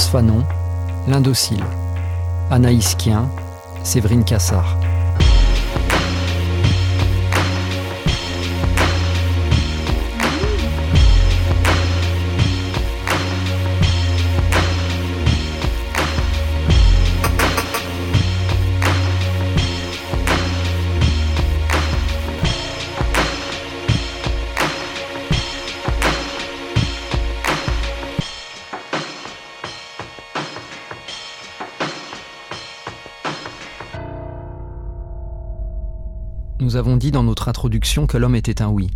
Franz L'Indocile, Anaïs Kien, Séverine Cassard. Nous avons dit dans notre introduction que l'homme était un oui.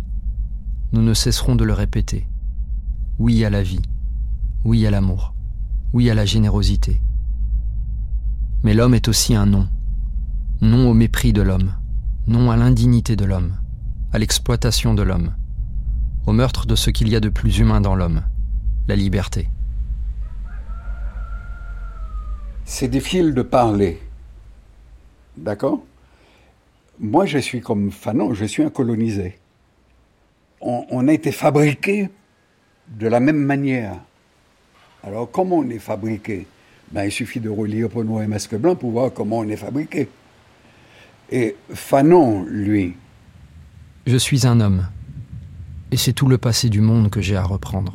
Nous ne cesserons de le répéter. Oui à la vie. Oui à l'amour. Oui à la générosité. Mais l'homme est aussi un non. Non au mépris de l'homme. Non à l'indignité de l'homme. À l'exploitation de l'homme. Au meurtre de ce qu'il y a de plus humain dans l'homme. La liberté. C'est difficile de parler. D'accord? Moi, je suis comme Fanon, je suis un colonisé. On, a été fabriqué de la même manière. Alors, comment on est fabriqué? Ben, Il suffit de relire Noir et Masque Blanc pour voir comment on est fabriqué. Et Fanon, lui. Je suis un homme. Et c'est tout le passé du monde que j'ai à reprendre.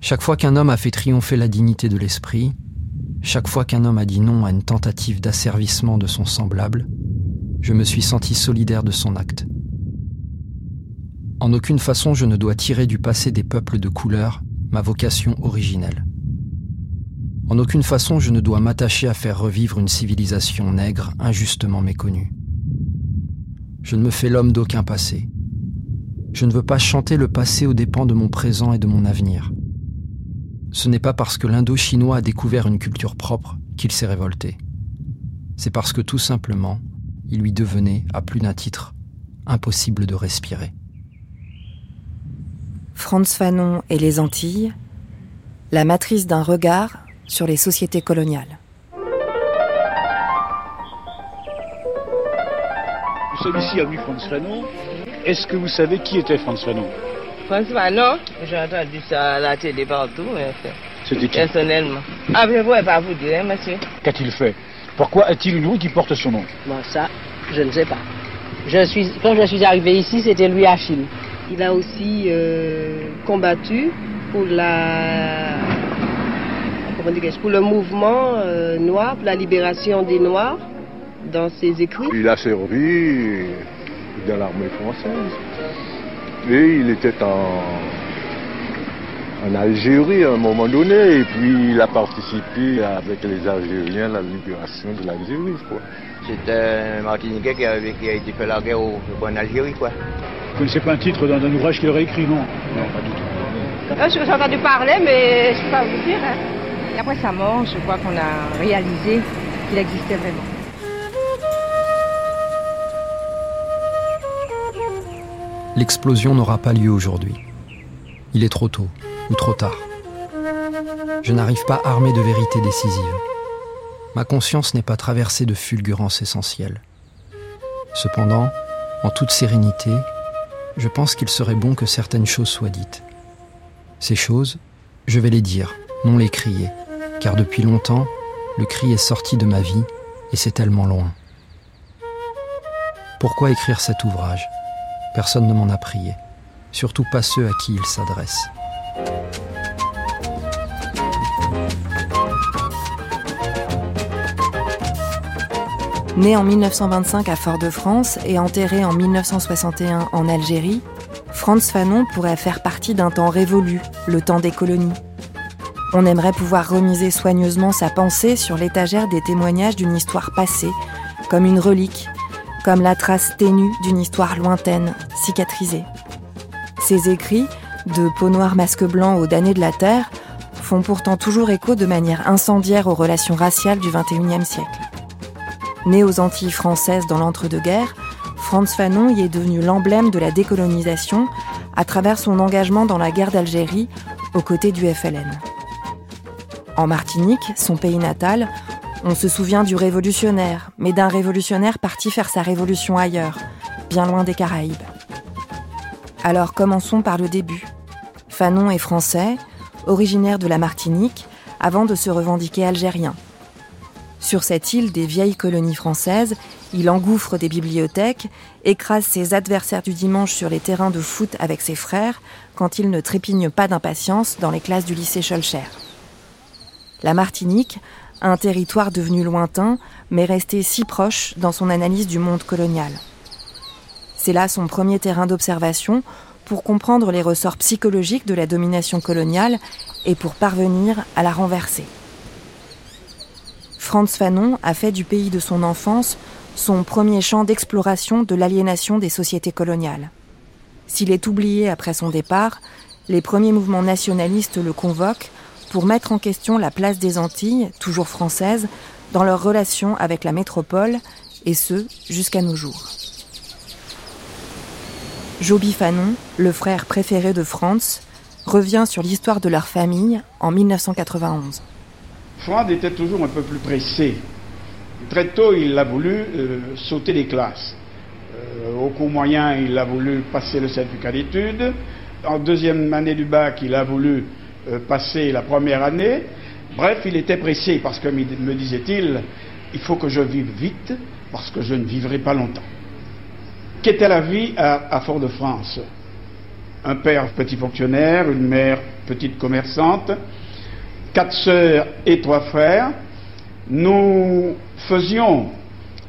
Chaque fois qu'un homme a fait triompher la dignité de l'esprit, chaque fois qu'un homme a dit non à une tentative d'asservissement de son semblable, je me suis senti solidaire de son acte. En aucune façon je ne dois tirer du passé des peuples de couleur ma vocation originelle. En aucune façon je ne dois m'attacher à faire revivre une civilisation nègre injustement méconnue. Je ne me fais l'homme d'aucun passé. Je ne veux pas chanter le passé aux dépens de mon présent et de mon avenir. Ce n'est pas parce que l'Indo-Chinois a découvert une culture propre qu'il s'est révolté. C'est parce que tout simplement, il lui devenait, à plus d'un titre, impossible de respirer. Franz Fanon et les Antilles, la matrice d'un regard sur les sociétés coloniales. Nous sommes ici à Franz Fanon. Est-ce que vous savez qui était Franz Fanon? Franz Fanon, j'ai entendu ça à la télé partout. C'était qui? Personnellement. Ah, je ne pourrais pas vous dire, monsieur. Qu'a-t-il fait? Pourquoi est-il une rue qui porte son nom? Bon, ça, je ne sais pas. Je suis, quand je suis arrivé ici, c'était Louis Achille. Il a aussi euh, combattu pour la pour le mouvement euh, noir, pour la libération des Noirs dans ses écrits. Il a servi dans l'armée française. Et il était en, en Algérie à un moment donné, et puis il a participé avec les Algériens à la libération de l'Algérie. C'est un Martiniquais qui a, été fait la guerre en Algérie. Quoi. Vous ne connaissez pas un titre d'un ouvrage qu'il aurait écrit, non? Non, pas du tout. Ah, je vous ai entendu parler, mais je ne peux pas vous dire. Hein. Et après sa mort, je crois qu'on a réalisé qu'il existait vraiment. L'explosion n'aura pas lieu aujourd'hui. Il est trop tôt ou trop tard. Je n'arrive pas armé de vérité décisive. Ma conscience n'est pas traversée de fulgurances essentielles. Cependant, en toute sérénité, je pense qu'il serait bon que certaines choses soient dites. Ces choses, je vais les dire, non les crier, car depuis longtemps, le cri est sorti de ma vie et c'est tellement loin. Pourquoi écrire cet ouvrage? Personne ne m'en a prié, surtout pas ceux à qui il s'adresse. Né en 1925 à Fort-de-France et enterré en 1961 en Algérie, Franz Fanon pourrait faire partie d'un temps révolu, le temps des colonies. On aimerait pouvoir remiser soigneusement sa pensée sur l'étagère des témoignages d'une histoire passée, comme une relique, comme la trace ténue d'une histoire lointaine, cicatrisée. Ses écrits, de peau noire masque blanc aux damnés de la Terre, font pourtant toujours écho de manière incendiaire aux relations raciales du XXIe siècle. Né aux Antilles françaises dans l'entre-deux-guerres, Franz Fanon y est devenu l'emblème de la décolonisation à travers son engagement dans la guerre d'Algérie aux côtés du FLN. En Martinique, son pays natal, on se souvient du révolutionnaire, mais d'un révolutionnaire parti faire sa révolution ailleurs, bien loin des Caraïbes. Alors commençons par le début. Fanon est français, originaire de la Martinique, avant de se revendiquer algérien. Sur cette île des vieilles colonies françaises, il engouffre des bibliothèques, écrase ses adversaires du dimanche sur les terrains de foot avec ses frères, quand il ne trépigne pas d'impatience dans les classes du lycée Scholcher. La Martinique, un territoire devenu lointain, mais resté si proche dans son analyse du monde colonial. C'est là son premier terrain d'observation pour comprendre les ressorts psychologiques de la domination coloniale et pour parvenir à la renverser. Franz Fanon a fait du pays de son enfance son premier champ d'exploration de l'aliénation des sociétés coloniales. S'il est oublié après son départ, les premiers mouvements nationalistes le convoquent pour mettre en question la place des Antilles, toujours françaises, dans leur relation avec la métropole, et ce, jusqu'à nos jours. Joby Fanon, le frère préféré de Franz, revient sur l'histoire de leur famille en 1991. Franz était toujours un peu plus pressé. Très tôt, il a voulu euh, sauter les classes. Euh, au cours moyen, il a voulu passer le certificat d'études. En deuxième année du bac, il a voulu euh, passer la première année. Bref, il était pressé parce que, me disait-il, il faut que je vive vite parce que je ne vivrai pas longtemps. Qu'était la vie à, Fort-de-France Un père petit fonctionnaire, une mère petite commerçante, quatre sœurs et trois frères. Nous faisions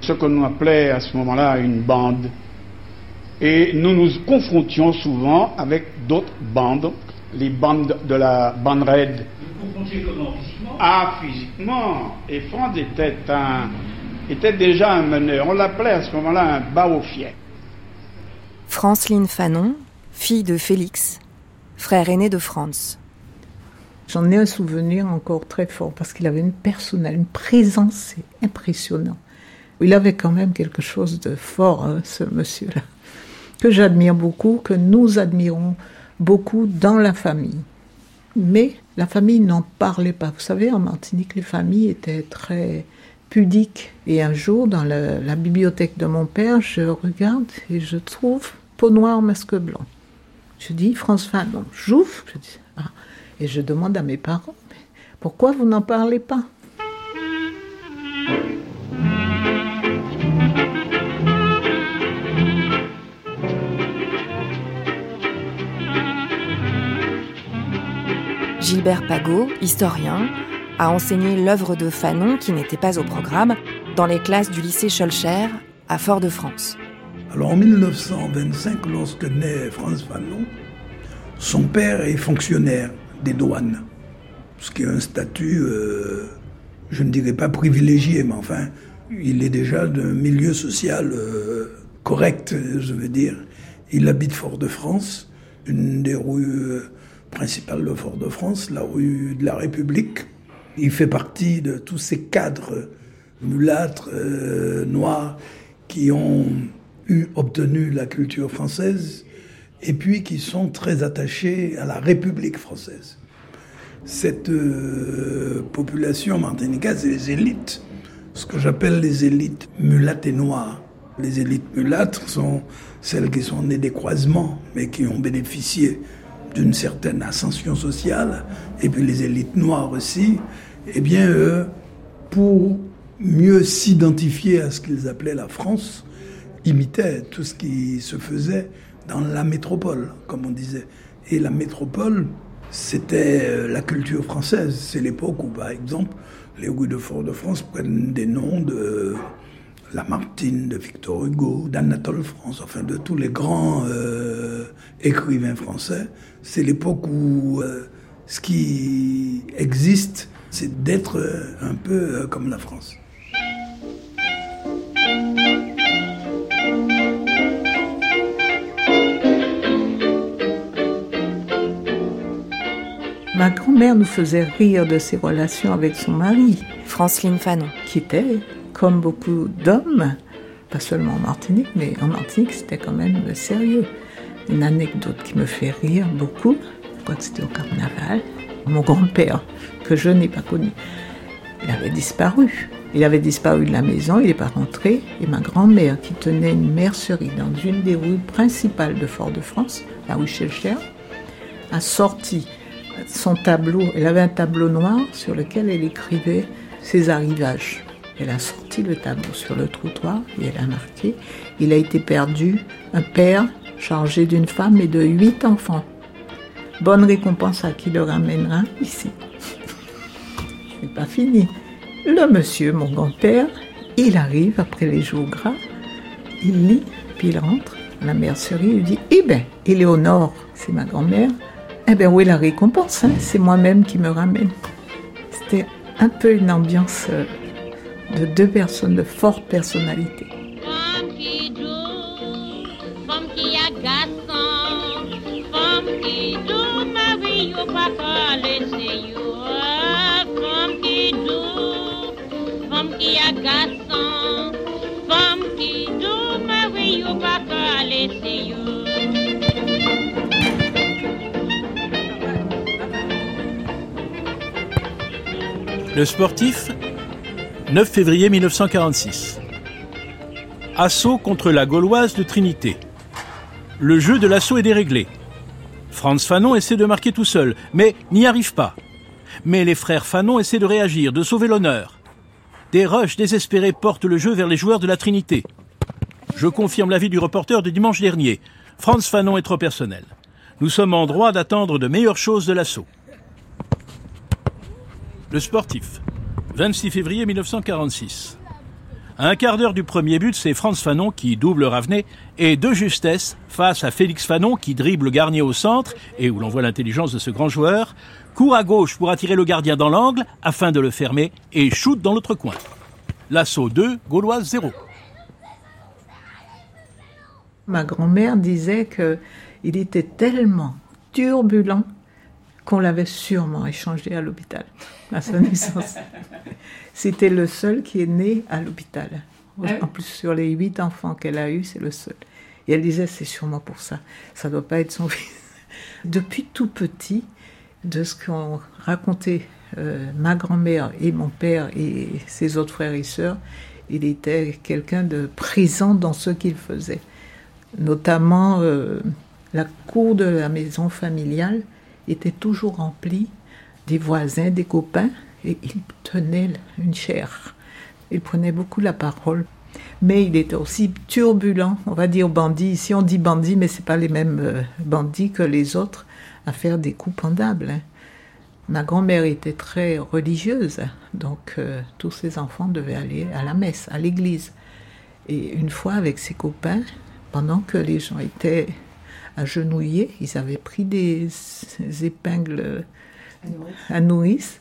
ce que l'on appelait à ce moment-là une bande. Et nous nous confrontions souvent avec d'autres bandes les bandes de la bande raid. Vous comment? Physiquement? Ah, physiquement. Et Franz était, un, était déjà un meneur. On l'appelait à ce moment-là un bas au fier. Franceline Fanon, fille de Félix, frère aîné de Franz. J'en ai un souvenir encore très fort parce qu'il avait une personnalité, une présence impressionnante. Il avait quand même quelque chose de fort, hein, ce monsieur-là, que j'admire beaucoup, que nous admirons beaucoup dans la famille. Mais la famille n'en parlait pas. Vous savez, en Martinique, les familles étaient très pudiques. Et un jour, dans la, bibliothèque de mon père, je regarde et je trouve peau noire, masque blanc. Je dis, François, non, j'ouvre. Je dis, ah. Et je demande à mes parents, pourquoi vous n'en parlez pas? Gilbert Pagot, historien, a enseigné l'œuvre de Fanon, qui n'était pas au programme, dans les classes du lycée Scholcher à Fort-de-France. Alors en 1925, lorsque naît Franz Fanon, son père est fonctionnaire des douanes, ce qui est un statut, euh, je ne dirais pas privilégié, mais enfin, il est déjà d'un milieu social euh, correct, je veux dire. Il habite Fort-de-France, une des rues euh, principal de Fort-de-France, la rue de la République. Il fait partie de tous ces cadres mulâtres, noirs, qui ont eu, obtenu la culture française et puis qui sont très attachés à la République française. Cette euh, population martiniquaise, c'est les élites, ce que j'appelle les élites mulattes et noires. Les élites mulâtres sont celles qui sont nées des croisements, mais qui ont bénéficié d'une certaine ascension sociale, et puis les élites noires aussi, eh bien, eux, pour mieux s'identifier à ce qu'ils appelaient la France, imitaient tout ce qui se faisait dans la métropole, comme on disait. Et la métropole, c'était euh, la culture française. C'est l'époque où, par exemple, les rues de Fort-de-France prennent des noms de Lamartine, de Victor Hugo, d'Anatole France, enfin de tous les grands euh, écrivains français. C'est l'époque où euh, ce qui existe, c'est d'être euh, un peu comme la France. Ma grand-mère nous faisait rire de ses relations avec son mari. Franceline Fanon. Qui était, comme beaucoup d'hommes, pas seulement en Martinique, mais en Martinique, c'était quand même sérieux. Une anecdote qui me fait rire beaucoup, je crois que c'était au carnaval. Mon grand-père, que je n'ai pas connu, il avait disparu. Il avait disparu de la maison, il n'est pas rentré. Et ma grand-mère, qui tenait une mercerie dans une des rues principales de Fort-de-France, la rue Chelcher, a sorti son tableau. Elle avait un tableau noir sur lequel elle écrivait ses arrivages. Elle a sorti le tableau sur le trottoir et elle a marqué Il a été perdu un père chargé d'une femme et de huit enfants. Bonne récompense à qui le ramènera ici. C'est pas fini. Le monsieur, mon grand-père, il arrive après les jours gras, il lit, puis il rentre la mercerie, il dit Eh bien, Éléonore, c'est ma grand-mère, eh bien, est la récompense hein? C'est moi-même qui me ramène. C'était un peu une ambiance euh, de deux personnes de forte personnalité. Le sportif, 9 février 1946. Assaut contre la Gauloise de Trinité. Le jeu de l'assaut est déréglé. Franz Fanon essaie de marquer tout seul, mais n'y arrive pas. Mais les frères Fanon essaient de réagir, de sauver l'honneur. Des rushs désespérés portent le jeu vers les joueurs de la Trinité. Je confirme l'avis du reporter de dimanche dernier. Franz Fanon est trop personnel. Nous sommes en droit d'attendre de meilleures choses de l'assaut. Le sportif. 26 février 1946. À un quart d'heure du premier but, c'est Franz Fanon qui double Ravenet et de justesse face à Félix Fanon qui dribble Garnier au centre et où l'on voit l'intelligence de ce grand joueur, court à gauche pour attirer le gardien dans l'angle afin de le fermer et shoot dans l'autre coin. L'assaut 2, Gauloise 0. Ma grand-mère disait qu'il était tellement turbulent qu'on l'avait sûrement échangé à l'hôpital à sa naissance. C'était le seul qui est né à l'hôpital. Ah en plus, sur les huit enfants qu'elle a eus, c'est le seul. Et elle disait, c'est sûrement pour ça. Ça ne doit pas être son fils. Depuis tout petit, de ce qu'ont raconté euh, ma grand-mère et mon père et ses autres frères et sœurs, il était quelqu'un de présent dans ce qu'il faisait. Notamment, euh, la cour de la maison familiale était toujours remplie des voisins, des copains, et il tenait une chair. Il prenait beaucoup la parole. Mais il était aussi turbulent, on va dire bandit. Ici on dit bandit, mais ce pas les mêmes euh, bandits que les autres à faire des coups pendables. Hein. Ma grand-mère était très religieuse, donc euh, tous ses enfants devaient aller à la messe, à l'église. Et une fois avec ses copains, pendant que les gens étaient agenouillés, ils avaient pris des épingles à nourrice.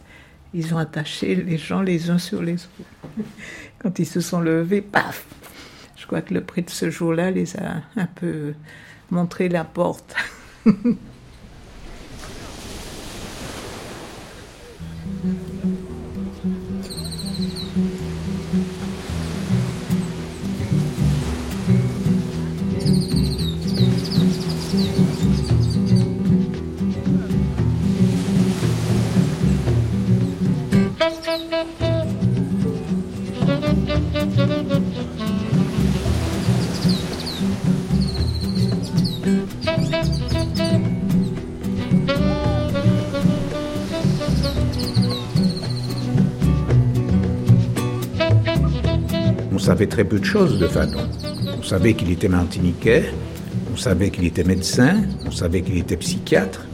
Ils ont attaché les gens les uns sur les autres. Quand ils se sont levés, paf Je crois que le prix de ce jour-là les a un peu montré la porte. savait très peu de choses de Fanon. On savait qu'il était martiniquais, on savait qu'il était médecin, on savait qu'il était psychiatre.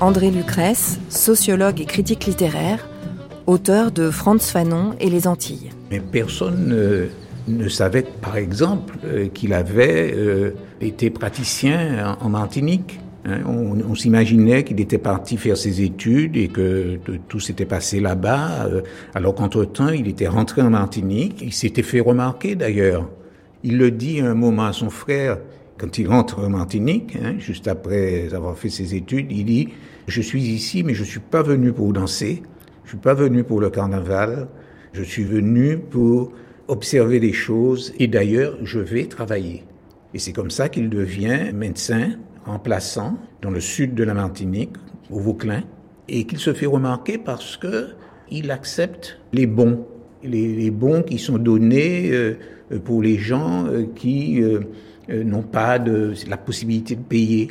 André Lucrèce, sociologue et critique littéraire, auteur de Franz Fanon et les Antilles. Mais personne ne, savait, par exemple, euh, qu'il avait euh, été praticien en Martinique. Hein, on, s'imaginait qu'il était parti faire ses études et que tout s'était passé là-bas, euh, alors qu'entre-temps, il était rentré en Martinique. Il s'était fait remarquer d'ailleurs. Il le dit un moment à son frère. Quand il rentre en Martinique, hein, juste après avoir fait ses études, il dit Je suis ici, mais je ne suis pas venu pour danser, je ne suis pas venu pour le carnaval, je suis venu pour observer les choses et d'ailleurs, je vais travailler. Et c'est comme ça qu'il devient médecin remplaçant dans le sud de la Martinique, au Vauclin, et qu'il se fait remarquer parce que il accepte les bons, les, bons qui sont donnés euh, pour les gens euh, qui euh, n'ont pas la possibilité de payer.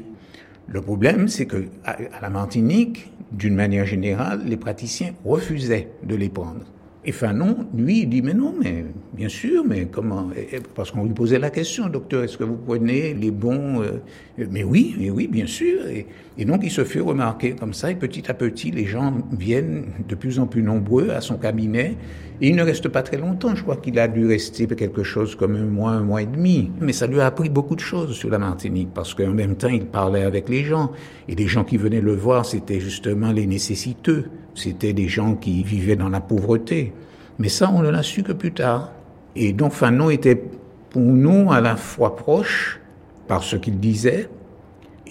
Le problème, c'est que à la Martinique, d'une manière générale, les praticiens refusaient de les prendre. Et Fanon, lui, il dit, mais non, mais bien sûr, mais comment Parce qu'on lui posait la question, docteur, est-ce que vous prenez les bons euh, Mais oui, mais oui, bien sûr. Et, donc, il se fait remarquer comme ça, et petit à petit, les gens viennent de plus en plus nombreux à son cabinet, et il ne reste pas très longtemps. Je crois qu'il a dû rester quelque chose comme un mois, un mois et demi. Mais ça lui a appris beaucoup de choses sur la Martinique, parce qu'en même temps, il parlait avec les gens. Et les gens qui venaient le voir, c'était justement les nécessiteux. C'était des gens qui vivaient dans la pauvreté. Mais ça, on ne l'a su que plus tard. Et donc Fanon était pour nous à la fois proche par ce qu'il disait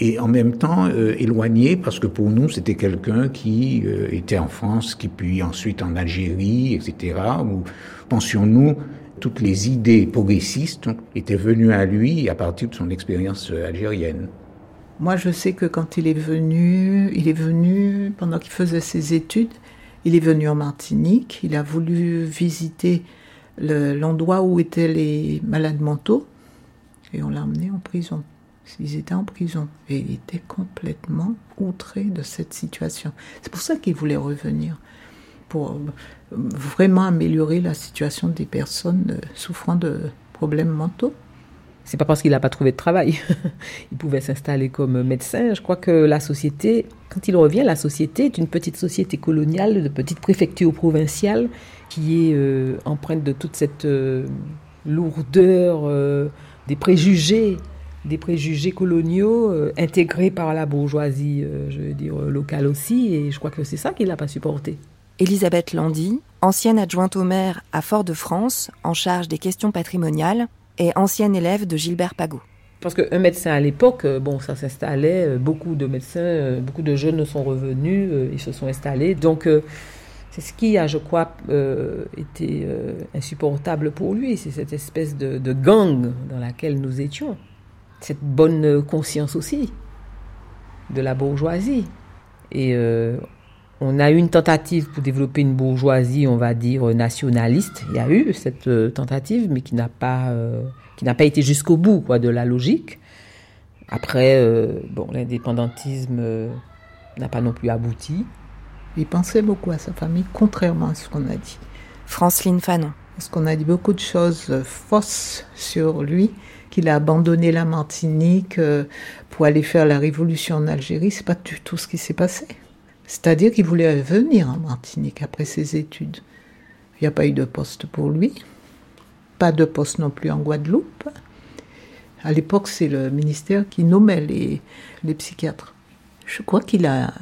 et en même temps euh, éloigné parce que pour nous c'était quelqu'un qui euh, était en France, qui puis ensuite en Algérie, etc. Où pensions-nous toutes les idées progressistes étaient venues à lui à partir de son expérience euh, algérienne. Moi, je sais que quand il est venu, il est venu pendant qu'il faisait ses études. Il est venu en Martinique. Il a voulu visiter l'endroit où étaient les malades mentaux et on l'a emmené en prison. Ils étaient en prison et il était complètement outré de cette situation. C'est pour ça qu'il voulait revenir pour vraiment améliorer la situation des personnes souffrant de problèmes mentaux. C'est pas parce qu'il n'a pas trouvé de travail. il pouvait s'installer comme médecin. Je crois que la société, quand il revient, la société est une petite société coloniale, de petite préfecture provinciale, qui est euh, empreinte de toute cette euh, lourdeur euh, des préjugés, des préjugés coloniaux intégrés par la bourgeoisie, je veux dire locale aussi. Et je crois que c'est ça qu'il n'a pas supporté. Elisabeth Landy, ancienne adjointe au maire à Fort-de-France, en charge des questions patrimoniales, et ancienne élève de Gilbert Pagot. Parce qu'un médecin à l'époque, euh, bon, ça s'installait, euh, beaucoup de médecins, euh, beaucoup de jeunes sont revenus, ils se sont installés. Donc, c'est ce qui a, je crois, été insupportable pour lui, c'est cette espèce de, gang dans laquelle nous étions. Cette bonne conscience aussi de la bourgeoisie. Et on a eu une tentative pour développer une bourgeoisie, on va dire, nationaliste. Il y a eu cette euh, tentative, mais qui n'a pas, euh, qui n'a pas été jusqu'au bout quoi, de la logique. Après, euh, bon, l'indépendantisme n'a pas non plus abouti. Il pensait beaucoup à sa famille, contrairement à ce qu'on a dit. Franceline Fanon. Parce qu'on a dit beaucoup de choses fausses sur lui, qu'il a abandonné la Martinique pour aller faire la révolution en Algérie. C'est pas du tout ce qui s'est passé. C'est-à-dire qu'il voulait venir en Martinique après ses études. Il n'y a pas eu de poste pour lui, pas de poste non plus en Guadeloupe. À l'époque, c'est le ministère qui nommait les, les psychiatres. Je crois qu'il a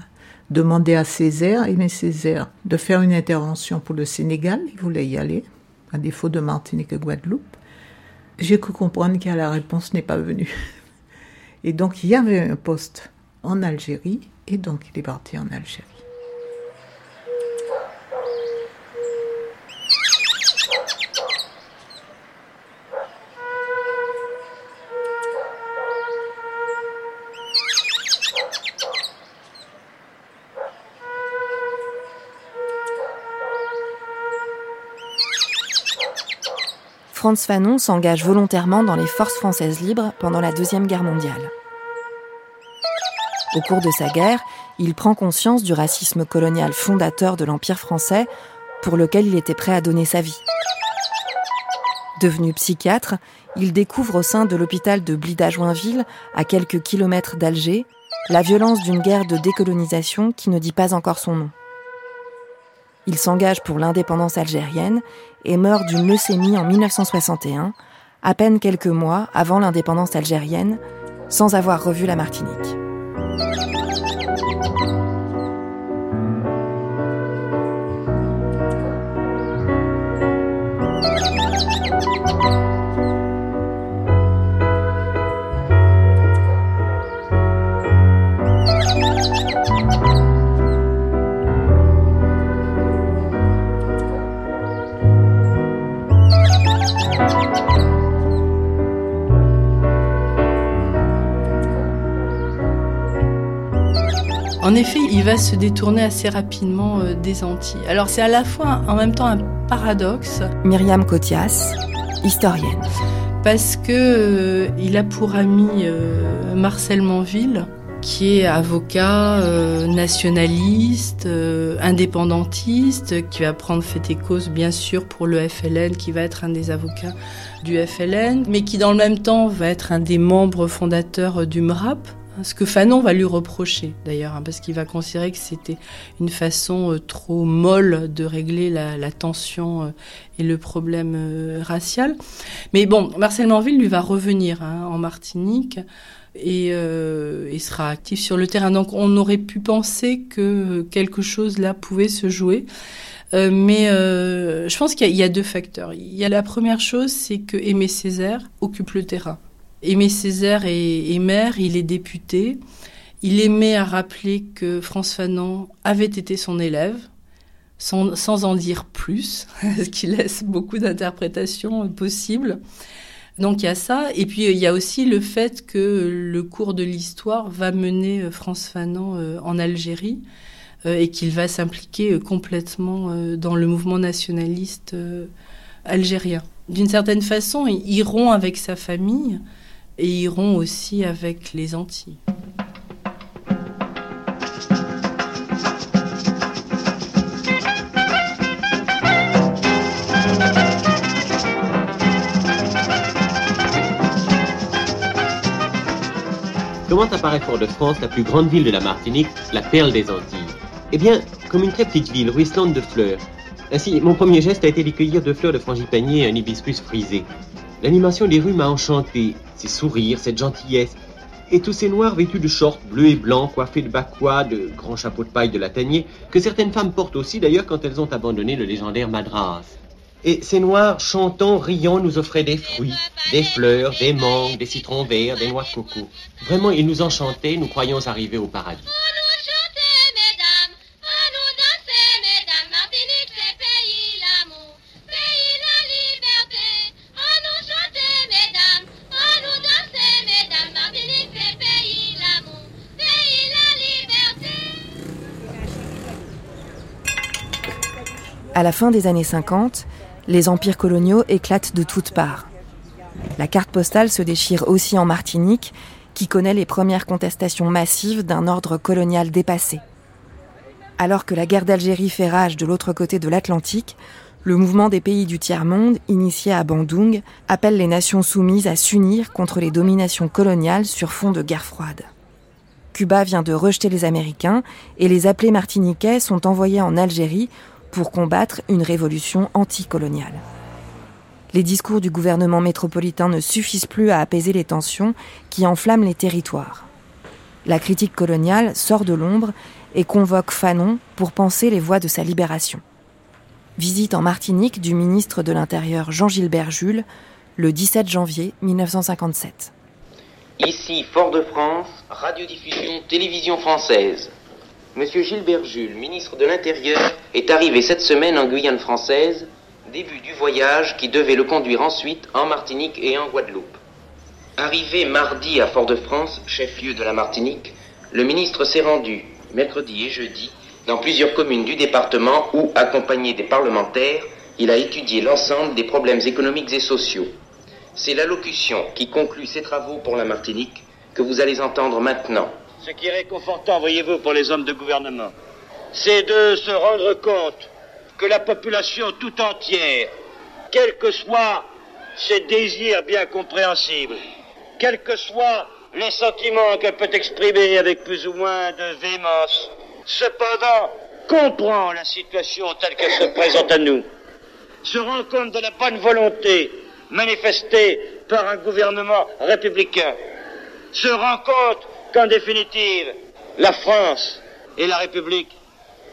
demandé à Césaire, Aimé Césaire, de faire une intervention pour le Sénégal. Il voulait y aller, à défaut de Martinique et Guadeloupe. J'ai cru comprendre que la réponse n'est pas venue. Et donc, il y avait un poste en Algérie et donc il est parti en Algérie. Franz Fanon s'engage volontairement dans les forces françaises libres pendant la Deuxième Guerre mondiale. Au cours de sa guerre, il prend conscience du racisme colonial fondateur de l'Empire français pour lequel il était prêt à donner sa vie. Devenu psychiatre, il découvre au sein de l'hôpital de Blida-Joinville, à quelques kilomètres d'Alger, la violence d'une guerre de décolonisation qui ne dit pas encore son nom. Il s'engage pour l'indépendance algérienne et meurt d'une leucémie en 1961, à peine quelques mois avant l'indépendance algérienne, sans avoir revu la Martinique. Música En effet, il va se détourner assez rapidement euh, des Antilles. Alors c'est à la fois en même temps un paradoxe. Myriam Cotias, historienne. Parce que euh, il a pour ami euh, Marcel Manville, qui est avocat nationaliste, indépendantiste, qui va prendre fait et cause bien sûr pour le FLN, qui va être un des avocats du FLN, mais qui dans le même temps va être un des membres fondateurs du MRAP, ce que Fanon va lui reprocher d'ailleurs, hein, parce qu'il va considérer que c'était une façon euh, trop molle de régler la, tension euh, et le problème euh, racial. Mais bon, Marcel Manville lui va revenir hein, en Martinique et, et, sera actif sur le terrain. Donc on aurait pu penser que quelque chose là pouvait se jouer. mais je pense qu'il y, a deux facteurs. Il y a la première chose, c'est que Aimé Césaire occupe le terrain. Aimé Césaire est, maire, il est député. Il aimait à rappeler que France Fanon avait été son élève, sans, en dire plus, ce qui laisse beaucoup d'interprétations possibles. Donc il y a ça. Et puis il y a aussi le fait que le cours de l'histoire va mener euh, France Fanon euh, en Algérie euh, et qu'il va s'impliquer complètement dans le mouvement nationaliste algérien. D'une certaine façon, il rompt avec sa famille et iront aussi avec les Antilles. Comment apparaît Fort-de-France, la plus grande ville de la Martinique, la perle des Antilles? Eh bien, comme une très petite ville, ruisselante de fleurs. Ainsi, mon premier geste a été d'y cueillir deux fleurs de frangipanier et un hibiscus frisé. L'animation des rues m'a enchanté, ses sourires, cette gentillesse, et tous ces noirs vêtus de shorts bleus et blancs, coiffés de bacois, de grands chapeaux de paille de latanier, que certaines femmes portent aussi d'ailleurs quand elles ont abandonné le légendaire Madras. Et ces noirs, chantant, riant, nous offraient des fruits, des fleurs, des mangues, des citrons verts, des noix de coco. Vraiment, ils nous enchantaient, nous croyions arriver au paradis. À la fin des années 50, les empires coloniaux éclatent de toutes parts. La carte postale se déchire aussi en Martinique, qui connaît les premières contestations massives d'un ordre colonial dépassé. Alors que la guerre d'Algérie fait rage de l'autre côté de l'Atlantique, le mouvement des pays du tiers-monde, initié à Bandung, appelle les nations soumises à s'unir contre les dominations coloniales sur fond de guerre froide. Cuba vient de rejeter les Américains et les appelés martiniquais sont envoyés en Algérie pour combattre une révolution anticoloniale. Les discours du gouvernement métropolitain ne suffisent plus à apaiser les tensions qui enflamment les territoires. La critique coloniale sort de l'ombre et convoque Fanon pour penser les voies de sa libération. Visite en Martinique du ministre de l'Intérieur Jean-Gilbert Jules le 17 janvier 1957. Ici Fort-de-France, radiodiffusion télévision française. Monsieur Gilbert Jules, ministre de l'Intérieur, est arrivé cette semaine en Guyane française, début du voyage qui devait le conduire ensuite en Martinique et en Guadeloupe. Arrivé mardi à Fort-de-France, chef-lieu de la Martinique, le ministre s'est rendu, mercredi et jeudi, dans plusieurs communes du département où, accompagné des parlementaires, il a étudié l'ensemble des problèmes économiques et sociaux. C'est l'allocution qui conclut ses travaux pour la Martinique que vous allez entendre maintenant. Ce qui est réconfortant, voyez-vous, pour les hommes de gouvernement, c'est de se rendre compte que la population tout entière, quels que soient ses désirs bien compréhensibles, quels que soient les sentiments qu'elle peut exprimer avec plus ou moins de véhémence, cependant comprend la situation telle qu'elle se présente à nous, se rend compte de la bonne volonté manifestée par un gouvernement républicain, se rend compte qu'en définitive, la France et la République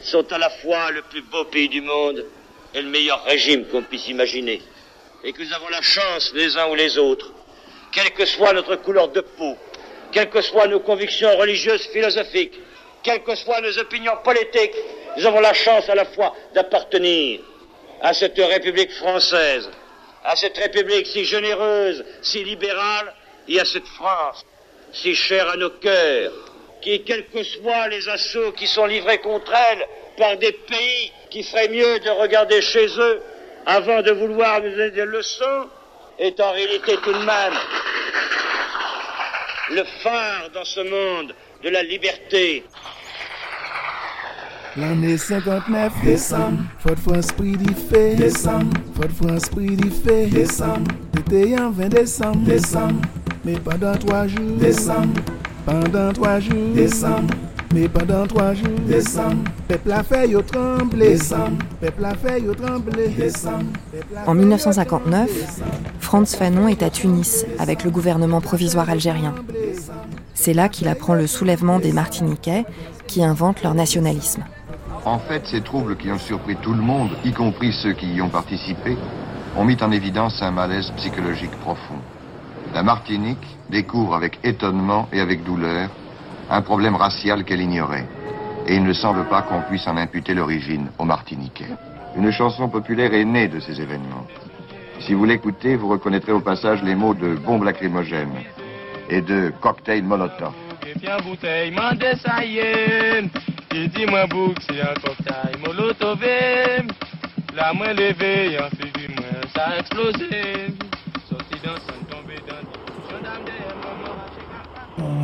sont à la fois le plus beau pays du monde et le meilleur régime qu'on puisse imaginer. Et que nous avons la chance, les uns ou les autres, quelle que soit notre couleur de peau, quelles que soient nos convictions religieuses, philosophiques, quelles que soient nos opinions politiques, nous avons la chance à la fois d'appartenir à cette République française, à cette République si généreuse, si libérale, et à cette France si cher à nos cœurs, qui, quels que soient les assauts qui sont livrés contre elle par des pays qui feraient mieux de regarder chez eux avant de vouloir nous donner des leçons, est en réalité tout de même le phare dans ce monde de la liberté. L'année 59 décembre, Fort France pris fait décembre, Fort France pris fait décembre, c'était en 20 décembre, décembre, mais pendant trois jours, décembre, pendant trois jours, décembre, mais pendant trois jours, décembre, peuple a fait yo trembler, décembre, peuple a fait yo trembler, décembre. En 1959, Franz Fanon est à Tunis avec le gouvernement provisoire algérien. C'est là qu'il apprend le soulèvement des Martiniquais qui inventent leur nationalisme. En fait, ces troubles qui ont surpris tout le monde, y compris ceux qui y ont participé, ont mis en évidence un malaise psychologique profond. La Martinique découvre avec étonnement et avec douleur un problème racial qu'elle ignorait. Et il ne semble pas qu'on puisse en imputer l'origine aux Martiniquais. Une chanson populaire est née de ces événements. Si vous l'écoutez, vous reconnaîtrez au passage les mots de bombe lacrymogène et de cocktail molotov.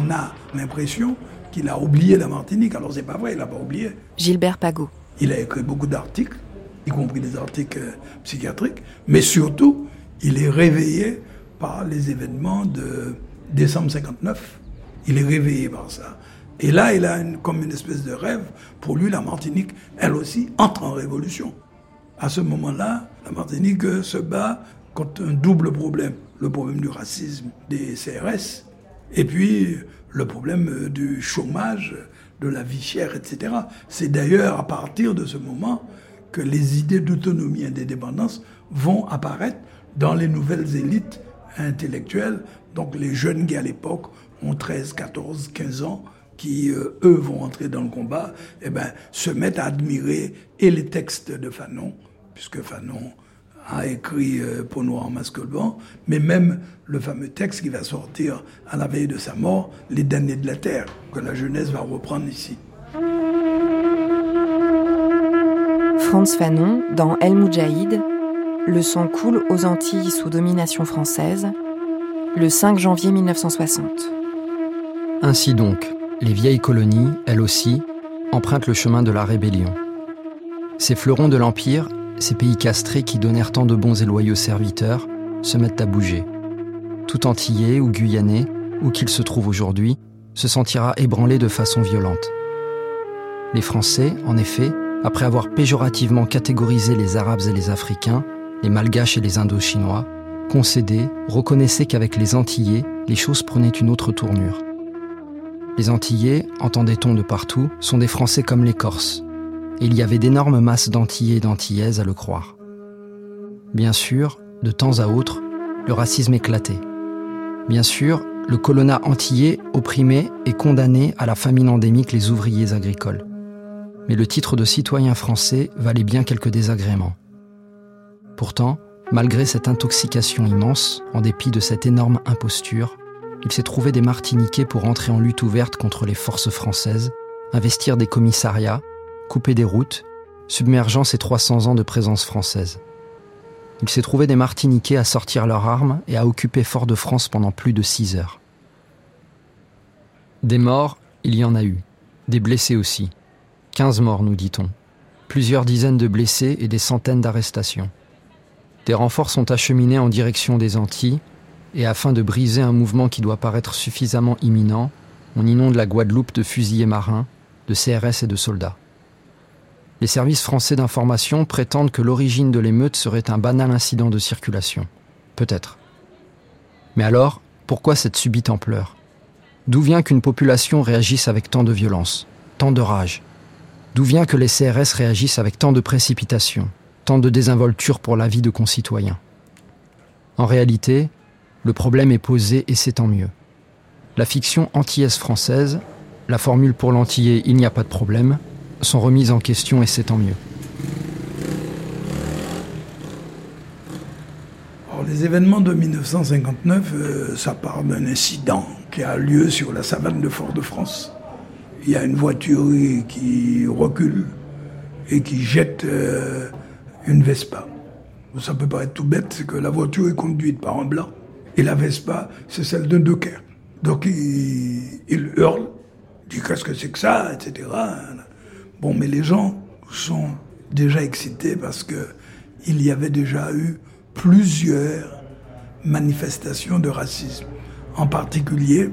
On a l'impression qu'il a oublié la Martinique. Alors c'est pas vrai, il n'a pas oublié. Gilbert Pagot. Il a écrit beaucoup d'articles, y compris des articles psychiatriques, mais surtout, il est réveillé par les événements de décembre 59. Il est réveillé par ça. Et là, il a une, comme une espèce de rêve. Pour lui, la Martinique, elle aussi, entre en révolution. À ce moment-là, la Martinique se bat contre un double problème. Le problème du racisme des CRS et puis le problème du chômage, de la vie chère, etc. C'est d'ailleurs à partir de ce moment que les idées d'autonomie et d'indépendance vont apparaître dans les nouvelles élites intellectuelles. Donc les jeunes qui à l'époque ont 13, 14, 15 ans, qui, euh, eux, vont entrer dans le combat, eh ben, se mettent à admirer et les textes de Fanon, puisque Fanon a écrit euh, Peau noire, masque blanc, mais même le fameux texte qui va sortir à la veille de sa mort, Les damnés de la terre, que la jeunesse va reprendre ici. Franz Fanon, dans El Moudjahid, le sang coule aux Antilles sous domination française, le 5 janvier 1960. Ainsi donc, les vieilles colonies, elles aussi, empruntent le chemin de la rébellion. Ces fleurons de l'Empire, ces pays castrés qui donnèrent tant de bons et loyaux serviteurs, se mettent à bouger. Tout antillais ou guyanais, où qu'il se trouve aujourd'hui, se sentira ébranlé de façon violente. Les Français, en effet, après avoir péjorativement catégorisé les Arabes et les Africains, les Malgaches et les Indochinois, concédaient, reconnaissaient qu'avec les Antillais, les choses prenaient une autre tournure. Les Antillais, entendait-on de partout, sont des Français comme les Corses. Et il y avait d'énormes masses d'Antillais et d'Antillaises à le croire. Bien sûr, de temps à autre, le racisme éclatait. Bien sûr, le colonnat antillais opprimait et condamnait à la famine endémique les ouvriers agricoles. Mais le titre de citoyen français valait bien quelques désagréments. Pourtant, malgré cette intoxication immense, en dépit de cette énorme imposture, il s'est trouvé des Martiniquais pour entrer en lutte ouverte contre les forces françaises, investir des commissariats, couper des routes, submergeant ces 300 ans de présence française. Il s'est trouvé des Martiniquais à sortir leurs armes et à occuper Fort-de-France pendant plus de six heures. Des morts, il y en a eu. Des blessés aussi. Quinze morts, nous dit-on. Plusieurs dizaines de blessés et des centaines d'arrestations. Des renforts sont acheminés en direction des Antilles, et afin de briser un mouvement qui doit paraître suffisamment imminent, on inonde la Guadeloupe de fusiliers marins, de CRS et de soldats. Les services français d'information prétendent que l'origine de l'émeute serait un banal incident de circulation. Peut-être. Mais alors, pourquoi cette subite ampleur? D'où vient qu'une population réagisse avec tant de violence, tant de rage? D'où vient que les CRS réagissent avec tant de précipitation, tant de désinvolture pour la vie de concitoyens? En réalité, le problème est posé et c'est tant mieux. La fiction antillaise française, la formule pour l'antillais il n'y a pas de problème, sont remises en question et c'est tant mieux. les événements de 1959, euh, ça part d'un incident qui a lieu sur la savane de Fort-de-France. il y a une voiture qui recule et qui jette euh, une Vespa. Ça peut paraître tout bête, c'est que la voiture est conduite par un blanc et la Vespa, c'est celle d'un docker. Donc il, il hurle, dit qu'est-ce que c'est que ça, etc. Bon, mais les gens sont déjà excités parce que il y avait déjà eu plusieurs manifestations de racisme. En particulier,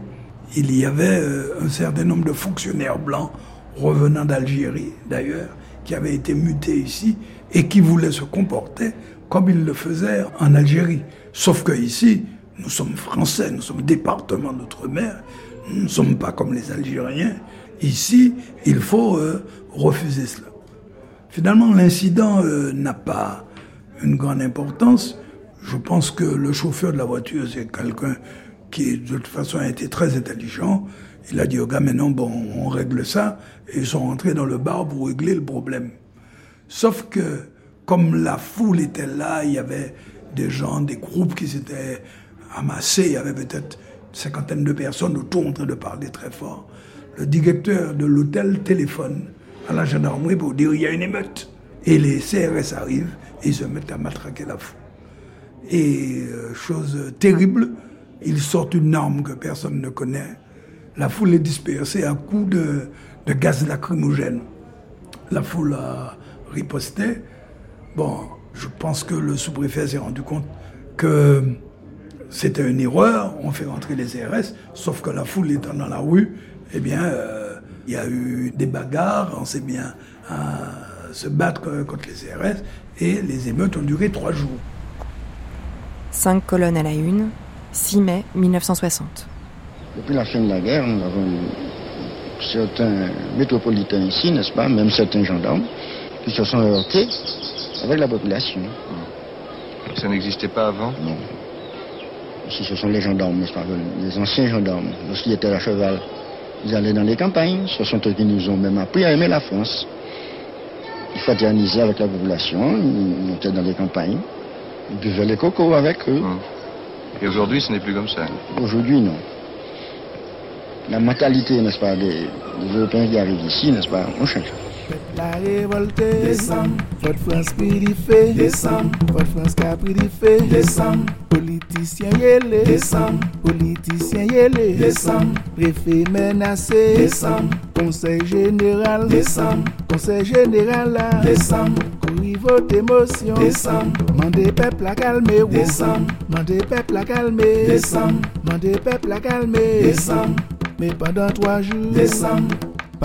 il y avait euh, un certain nombre de fonctionnaires blancs revenant d'Algérie, d'ailleurs, qui avaient été mutés ici et qui voulaient se comporter comme ils le faisaient en Algérie. Sauf que ici, nous sommes français, nous sommes département d'outre-mer, nous ne sommes pas comme les Algériens. Ici, il faut euh, refuser cela. Finalement, l'incident euh, n'a pas une grande importance. Je pense que le chauffeur de la voiture, c'est quelqu'un qui, de toute façon, a été très intelligent. Il a dit au gars, maintenant, bon, on règle ça. Et ils sont rentrés dans le bar pour régler le problème. Sauf que, comme la foule était là, il y avait des gens, des groupes qui s'étaient amassés. Il y avait peut-être une cinquantaine de personnes autour en train de parler très fort. Le directeur de l'hôtel téléphone à la gendarmerie pour dire il y a une émeute. Et les CRS arrivent et ils se mettent à matraquer la foule. Et euh, chose terrible, ils sortent une arme que personne ne connaît. La foule est dispersée à coups de, de gaz lacrymogène. La foule a riposté. Bon, je pense que le sous-préfet s'est rendu compte que c'était une erreur, on fait rentrer les CRS, sauf que la foule étant dans la rue, eh bien, euh, il y a eu des bagarres, on s'est bien à se battre contre les CRS, et les émeutes ont duré trois jours. Cinq colonnes à la une, 6 mai 1960. Depuis la fin de la guerre, nous avons certains métropolitains ici, n'est-ce pas, même certains gendarmes, qui se sont heurtés avec la population. Ça n'existait pas avant? Non. Ici, ce sont les gendarmes, n'est-ce pas, les anciens gendarmes, lorsqu'ils étaient à cheval. Ils allaient dans les campagnes, ce sont eux qui nous ont même appris à aimer la France. Ils fraternisaient avec la population, ils montaient dans les campagnes, ils buvaient les cocos avec eux. Et aujourd'hui, ce n'est plus comme ça Aujourd'hui, non. La mentalité, n'est-ce pas, des, des Européens qui arrivent ici, n'est-ce pas, on change. La révolte descend, votre France pris du fait, descend, votre France qui a pris du fait, descend, politicien yélé, descend, politicien yélé, descend, préfet menacé, descend, conseil général, descend, conseil général là, descend, courir votre émotion, descend, mandez peuple à calmer, descend, mandez peuple à calmer, descend, mandez peuple à calmer, descend, mais pendant trois jours, descend,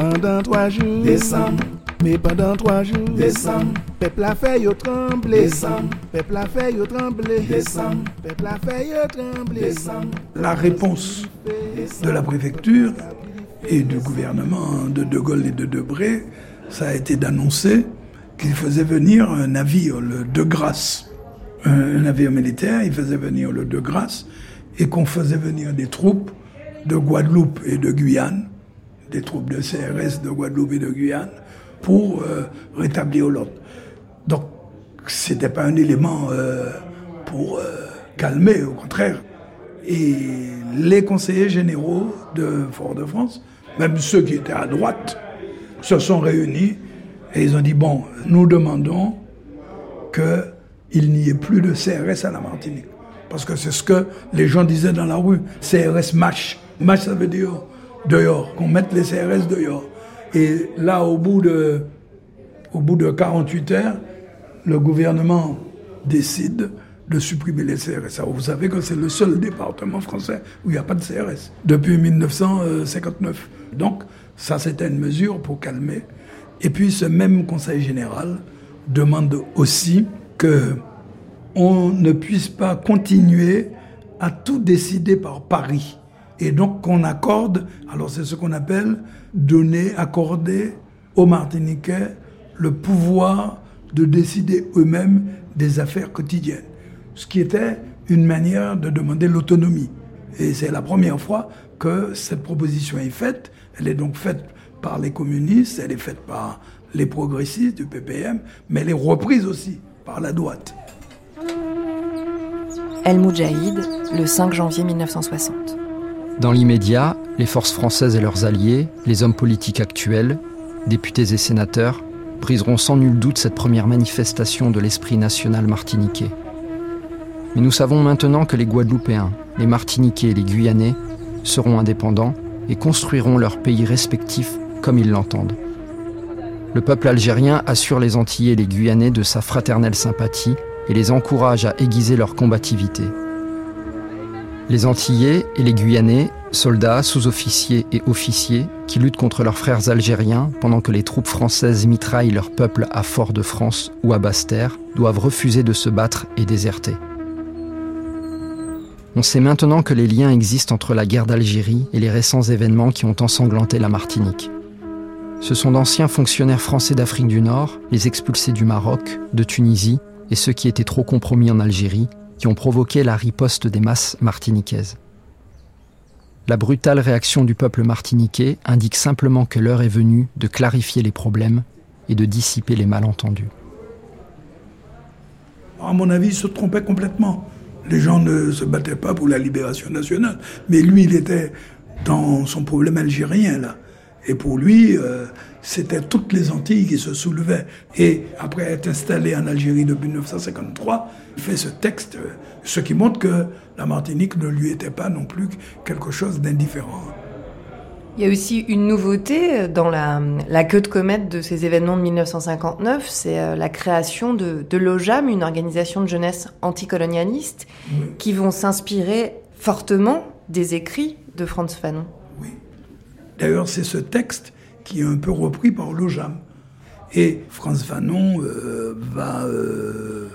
pendant trois jours, descend. Mais pendant trois jours, descend. Peuple a fait yo trembler, descend. Peuple a fait yo trembler, descend. Peuple a fait yo trembler, descend. La réponse de la préfecture et du gouvernement de De Gaulle et de Debré, ça a été d'annoncer qu'il faisait venir un navire, le De Grasse, un navire militaire, il faisait venir le De Grasse, et qu'on faisait venir des troupes de Guadeloupe et de Guyane, des troupes de CRS de Guadeloupe et de Guyane, pour euh, rétablir l'ordre. Donc, c'était pas un élément euh, pour euh, calmer, au contraire. Et les conseillers généraux de Fort-de-France, même ceux qui étaient à droite, se sont réunis et ils ont dit bon, nous demandons qu'il n'y ait plus de CRS à la Martinique. Parce que c'est ce que les gens disaient dans la rue. CRS match. Match, ça veut dire dehors, qu'on mette les CRS dehors. Et là, au bout de, au bout de 48 heures, le gouvernement décide de supprimer les CRS. Vous savez que c'est le seul département français où il n'y a pas de CRS depuis 1959. Donc, ça, c'était une mesure pour calmer. Et puis, ce même Conseil général demande aussi que on ne puisse pas continuer à tout décider par Paris. Et donc qu'on accorde, alors c'est ce qu'on appelle donner, accorder aux Martiniquais le pouvoir de décider eux-mêmes des affaires quotidiennes. Ce qui était une manière de demander l'autonomie. Et c'est la première fois que cette proposition est faite. Elle est donc faite par les communistes, elle est faite par les progressistes du PPM, mais elle est reprise aussi par la droite. El Moudjahid, le 5 janvier 1960. Dans l'immédiat, les forces françaises et leurs alliés, les hommes politiques actuels, députés et sénateurs, briseront sans nul doute cette première manifestation de l'esprit national martiniquais. Mais nous savons maintenant que les Guadeloupéens, les Martiniquais et les Guyanais seront indépendants et construiront leur pays respectif comme ils l'entendent. Le peuple algérien assure les Antillais et les Guyanais de sa fraternelle sympathie et les encourage à aiguiser leur combativité. Les Antillais et les Guyanais, soldats, sous-officiers et officiers, qui luttent contre leurs frères algériens pendant que les troupes françaises mitraillent leur peuple à Fort-de-France ou à Basse-Terre, doivent refuser de se battre et déserter. On sait maintenant que les liens existent entre la guerre d'Algérie et les récents événements qui ont ensanglanté la Martinique. Ce sont d'anciens fonctionnaires français d'Afrique du Nord, les expulsés du Maroc, de Tunisie et ceux qui étaient trop compromis en Algérie, qui ont provoqué la riposte des masses martiniquaises. La brutale réaction du peuple martiniquais indique simplement que l'heure est venue de clarifier les problèmes et de dissiper les malentendus. À mon avis, il se trompait complètement. Les gens ne se battaient pas pour la libération nationale. Mais lui, il était dans son problème algérien, là. Et pour lui, euh, c'était toutes les Antilles qui se soulevaient. Et après être installé en Algérie depuis 1953, il fait ce texte, euh, ce qui montre que la Martinique ne lui était pas non plus quelque chose d'indifférent. Il y a aussi une nouveauté dans la, la, queue de comète de ces événements de 1959, c'est euh, la création de, de l'OJAM, une organisation de jeunesse anticolonialiste, qui vont s'inspirer fortement des écrits de Franz Fanon. D'ailleurs, c'est ce texte qui est un peu repris par l'OJAM. Et Franz Fanon euh, va euh,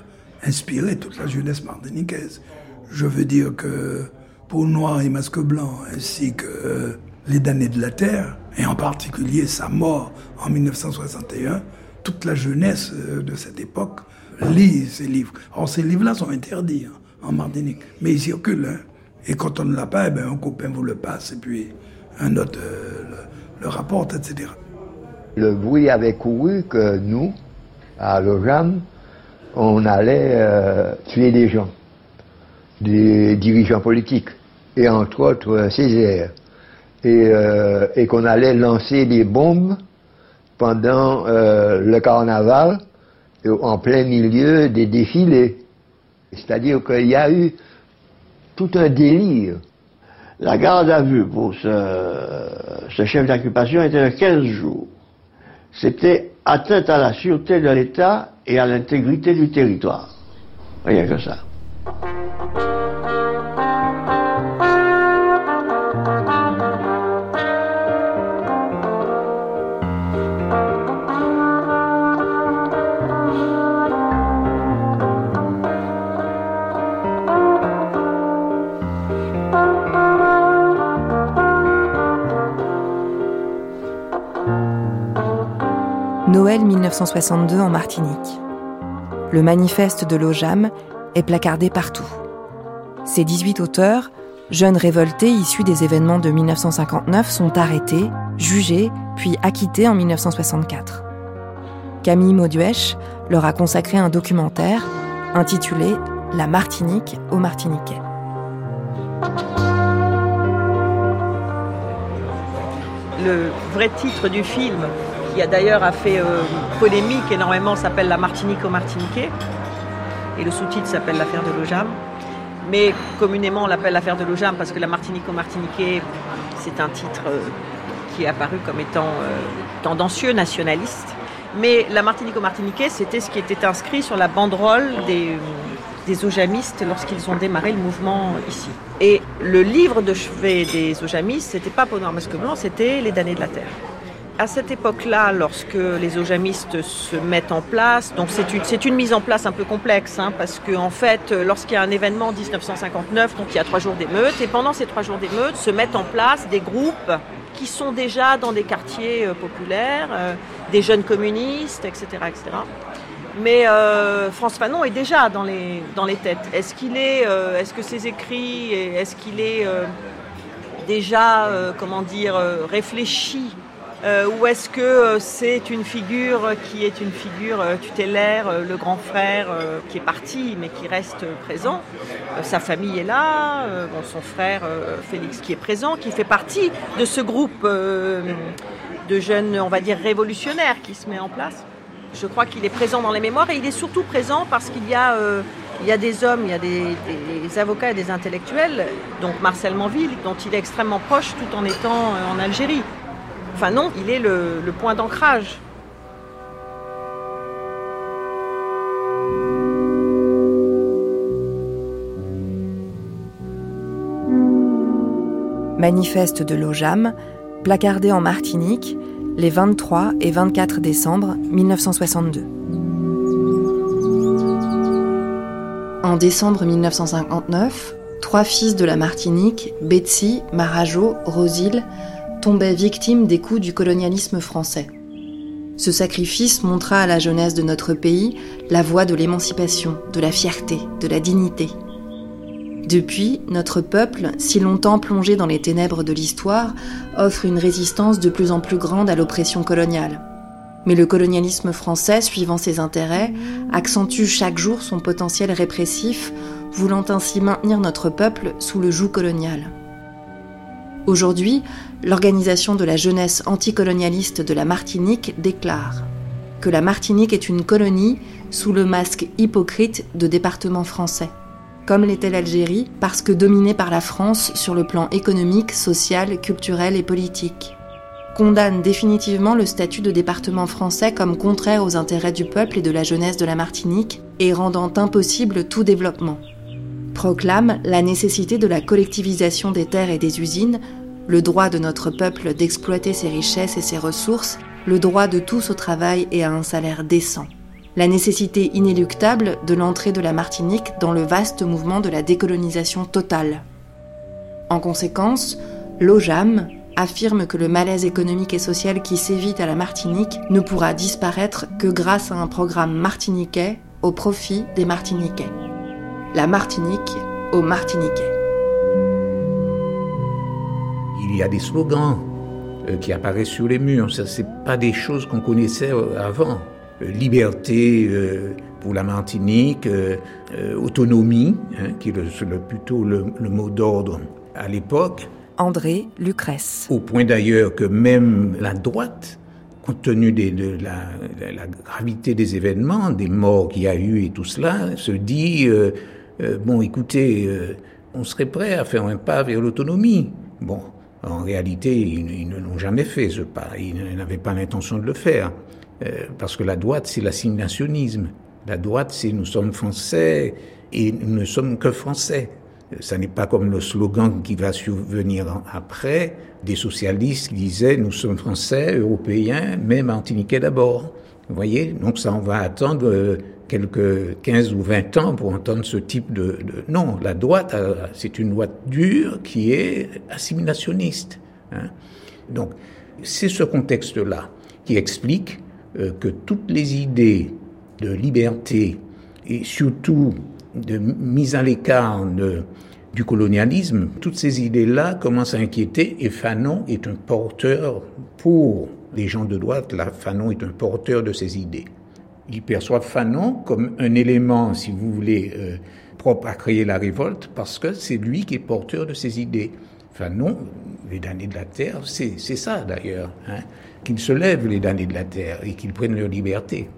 inspirer toute la jeunesse martiniquaise. Je veux dire que Peau Noire et Masque Blanc, ainsi que euh, Les damnés de la Terre, et en particulier sa mort en 1961, toute la jeunesse de cette époque lit ces livres. Or, ces livres-là sont interdits hein, en Martinique, mais ils circulent. Hein. Et quand on ne l'a pas, eh ben, un copain vous le passe, et puis un autre euh, le, le, rapporte, etc. Le bruit avait couru que nous, à Lausanne, on allait euh, tuer des gens, des dirigeants politiques, et entre autres euh, Césaire, et, qu'on allait lancer des bombes pendant le carnaval, en plein milieu des défilés. C'est-à-dire qu'il y a eu tout un délire. La garde à vue pour ce, chef d'occupation était de 15 jours. C'était atteinte à la sûreté de l'État et à l'intégrité du territoire. Rien que ça. Noël 1962 en Martinique. Le manifeste de l'OJAM est placardé partout. Ces 18 auteurs, jeunes révoltés issus des événements de 1959, sont arrêtés, jugés, puis acquittés en 1964. Camille Mauduèche leur a consacré un documentaire intitulé La Martinique aux Martiniquais. Le vrai titre du film, qui a d'ailleurs fait euh, polémique énormément, s'appelle La Martinique aux Martiniquais. Et le sous-titre s'appelle L'affaire de l'Ojam. Mais communément, on l'appelle L'affaire de l'Ojam parce que La Martinique aux Martiniquais, c'est un titre euh, qui est apparu comme étant euh, tendancieux, nationaliste. Mais La Martinique aux Martiniquais, c'était ce qui était inscrit sur la banderole des, des ojamistes lorsqu'ils ont démarré le mouvement ici. Et le livre de chevet des ojamistes, c'était pas Peau Noire Masque Blanc, c'était Les damnés de la Terre à cette époque-là, lorsque les ojamistes se mettent en place, donc c'est une, c'est une mise en place un peu complexe, hein, parce qu'en en fait, lorsqu'il y a un événement en 1959, donc il y a trois jours d'émeute, et pendant ces trois jours d'émeute, se mettent en place des groupes qui sont déjà dans des quartiers euh, populaires, euh, des jeunes communistes, etc., etc. Mais euh, France Fanon est déjà dans les, dans les têtes. Est-ce qu'il est, euh, est-ce que ses écrits, est-ce qu'il est euh, déjà, comment dire, réfléchi euh, ou est-ce que euh, c'est une figure qui est une figure euh, tutélaire, le grand frère qui est parti mais qui reste présent? Sa famille est là, bon, son frère Félix qui est présent, qui fait partie de ce groupe de jeunes, on va dire, révolutionnaires qui se met en place. Je crois qu'il est présent dans les mémoires et il est surtout présent parce qu'il y a, y a des hommes, il y a des, des, avocats et des intellectuels, donc Marcel Manville, dont il est extrêmement proche tout en étant en Algérie. Enfin non, il est le, le point d'ancrage. Manifeste de l'OJAM, placardé en Martinique les 23 et 24 décembre 1962. En décembre 1959, trois fils de la Martinique, Betsy, Marajo, Rosile, tombait victime des coups du colonialisme français. Ce sacrifice montra à la jeunesse de notre pays la voie de l'émancipation, de la fierté, de la dignité. Depuis, notre peuple, si longtemps plongé dans les ténèbres de l'histoire, offre une résistance de plus en plus grande à l'oppression coloniale. Mais le colonialisme français, suivant ses intérêts, accentue chaque jour son potentiel répressif, voulant ainsi maintenir notre peuple sous le joug colonial. Aujourd'hui, l'organisation de la jeunesse anticolonialiste de la Martinique déclare que la Martinique est une colonie sous le masque hypocrite de département français, comme l'était l'Algérie parce que dominée par la France sur le plan économique, social, culturel et politique. Condamne définitivement le statut de département français comme contraire aux intérêts du peuple et de la jeunesse de la Martinique et rendant impossible tout développement proclame la nécessité de la collectivisation des terres et des usines, le droit de notre peuple d'exploiter ses richesses et ses ressources, le droit de tous au travail et à un salaire décent, la nécessité inéluctable de l'entrée de la Martinique dans le vaste mouvement de la décolonisation totale. En conséquence, l'OJAM affirme que le malaise économique et social qui sévit à la Martinique ne pourra disparaître que grâce à un programme martiniquais au profit des Martiniquais la Martinique aux Martiniquais. Il y a des slogans euh, qui apparaissent sur les murs. Ce n'est pas des choses qu'on connaissait euh, avant. Euh, liberté pour la Martinique, autonomie, hein, qui est le, plutôt le, mot d'ordre à l'époque. André Lucrèce. Au point d'ailleurs que même la droite compte tenu de, la, gravité des événements, des morts qu'il y a eu et tout cela, se dit euh, bon, écoutez, euh, on serait prêt à faire un pas vers l'autonomie. Bon, en réalité, ils, ne l'ont jamais fait, ce pas. Ils n'avaient pas l'intention de le faire. Euh, parce que la droite, c'est l'assignationnisme. La droite, c'est nous sommes français et nous ne sommes que français. Ça n'est pas comme le slogan qui va survenir après des socialistes qui disaient nous sommes français, européens, mais martiniquais d'abord. Vous voyez Donc ça, on va attendre quelques 15 ou 20 ans pour entendre ce type de... Non, la droite, c'est une droite dure qui est assimilationniste. Hein. Donc, c'est ce contexte-là qui explique euh, que toutes les idées de liberté et surtout de mise à l'écart du colonialisme, toutes ces idées-là commencent à inquiéter et Fanon est un porteur pour les gens de droite, là, Fanon est un porteur de ces idées. Il perçoit Fanon comme un élément, si vous voulez, euh, propre à créer la révolte, parce que c'est lui qui est porteur de ces idées. Fanon, les damnés de la terre, c'est ça d'ailleurs, hein, qu'ils se lèvent les damnés de la terre et qu'ils prennent leur liberté.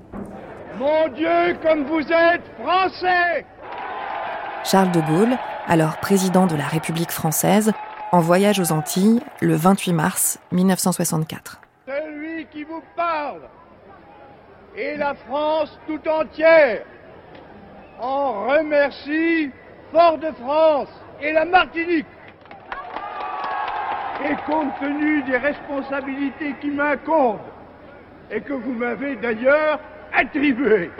Mon Dieu, comme vous êtes français Charles de Gaulle, alors président de la République française, en voyage aux Antilles le 28 mars 1964. Celui qui vous parle et la France tout entière en remercie Fort-de-France et la Martinique. Et compte tenu des responsabilités qui m'incombent et que vous m'avez d'ailleurs attribuées,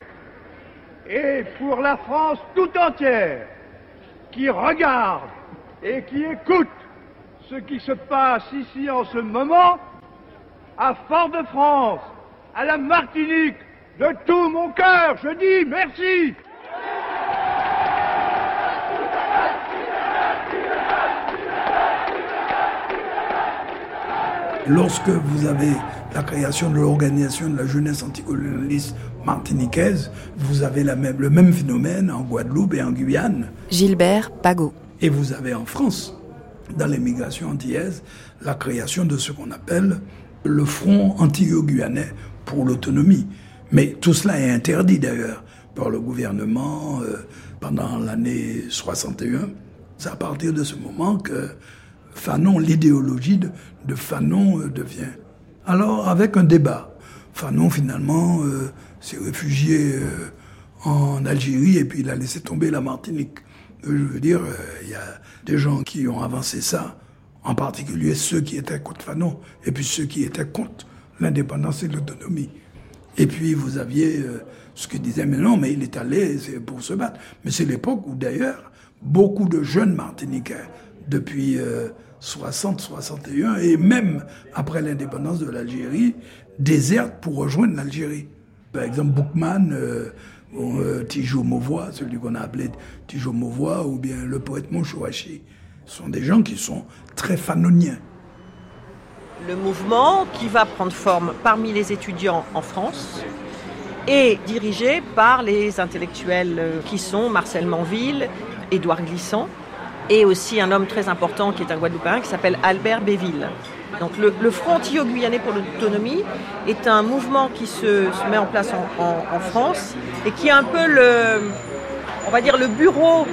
et pour la France tout entière qui regarde et qui écoute ce qui se passe ici en ce moment, à Fort-de-France, à la Martinique, de tout mon cœur, je dis merci. lorsque vous avez la création de l'organisation de la jeunesse anticolonialiste martiniquaise, vous avez la même, le même phénomène en Guadeloupe et en Guyane. Gilbert Pagot. Et vous avez en France, dans l'émigration antillaise, la création de ce qu'on appelle le Front antillo-guyanais pour l'autonomie. Mais tout cela est interdit d'ailleurs par le gouvernement euh, pendant l'année 61. C'est à partir de ce moment que Fanon, l'idéologie de, Fanon euh, devient. Alors, avec un débat, Fanon finalement euh, s'est réfugié en Algérie et puis il a laissé tomber la Martinique. Je veux dire, il y a des gens qui ont avancé ça, en particulier ceux qui étaient contre Fanon et puis ceux qui étaient contre l'indépendance et l'autonomie. Et puis vous aviez ce qui disait, non, mais il est allé pour se battre. Mais c'est l'époque où d'ailleurs, beaucoup de jeunes Martiniquais, depuis 60, 61, et même après l'indépendance de l'Algérie, désertent pour rejoindre l'Algérie. Par exemple, Boukman, euh, euh, Mauvois, celui qu'on a appelé Tijo Mauvois, ou bien le poète Monchouachi, sont des gens qui sont très fanoniens. Le mouvement qui va prendre forme parmi les étudiants en France, et dirigé par les intellectuels euh, qui sont Marcel Manville, Édouard Glissant, et aussi un homme très important qui est un Guadeloupéen qui s'appelle Albert Béville. Donc le, Front antillo-guyanais pour l'autonomie est un mouvement qui se, met en place en, France et qui est un peu le, on va dire le bureau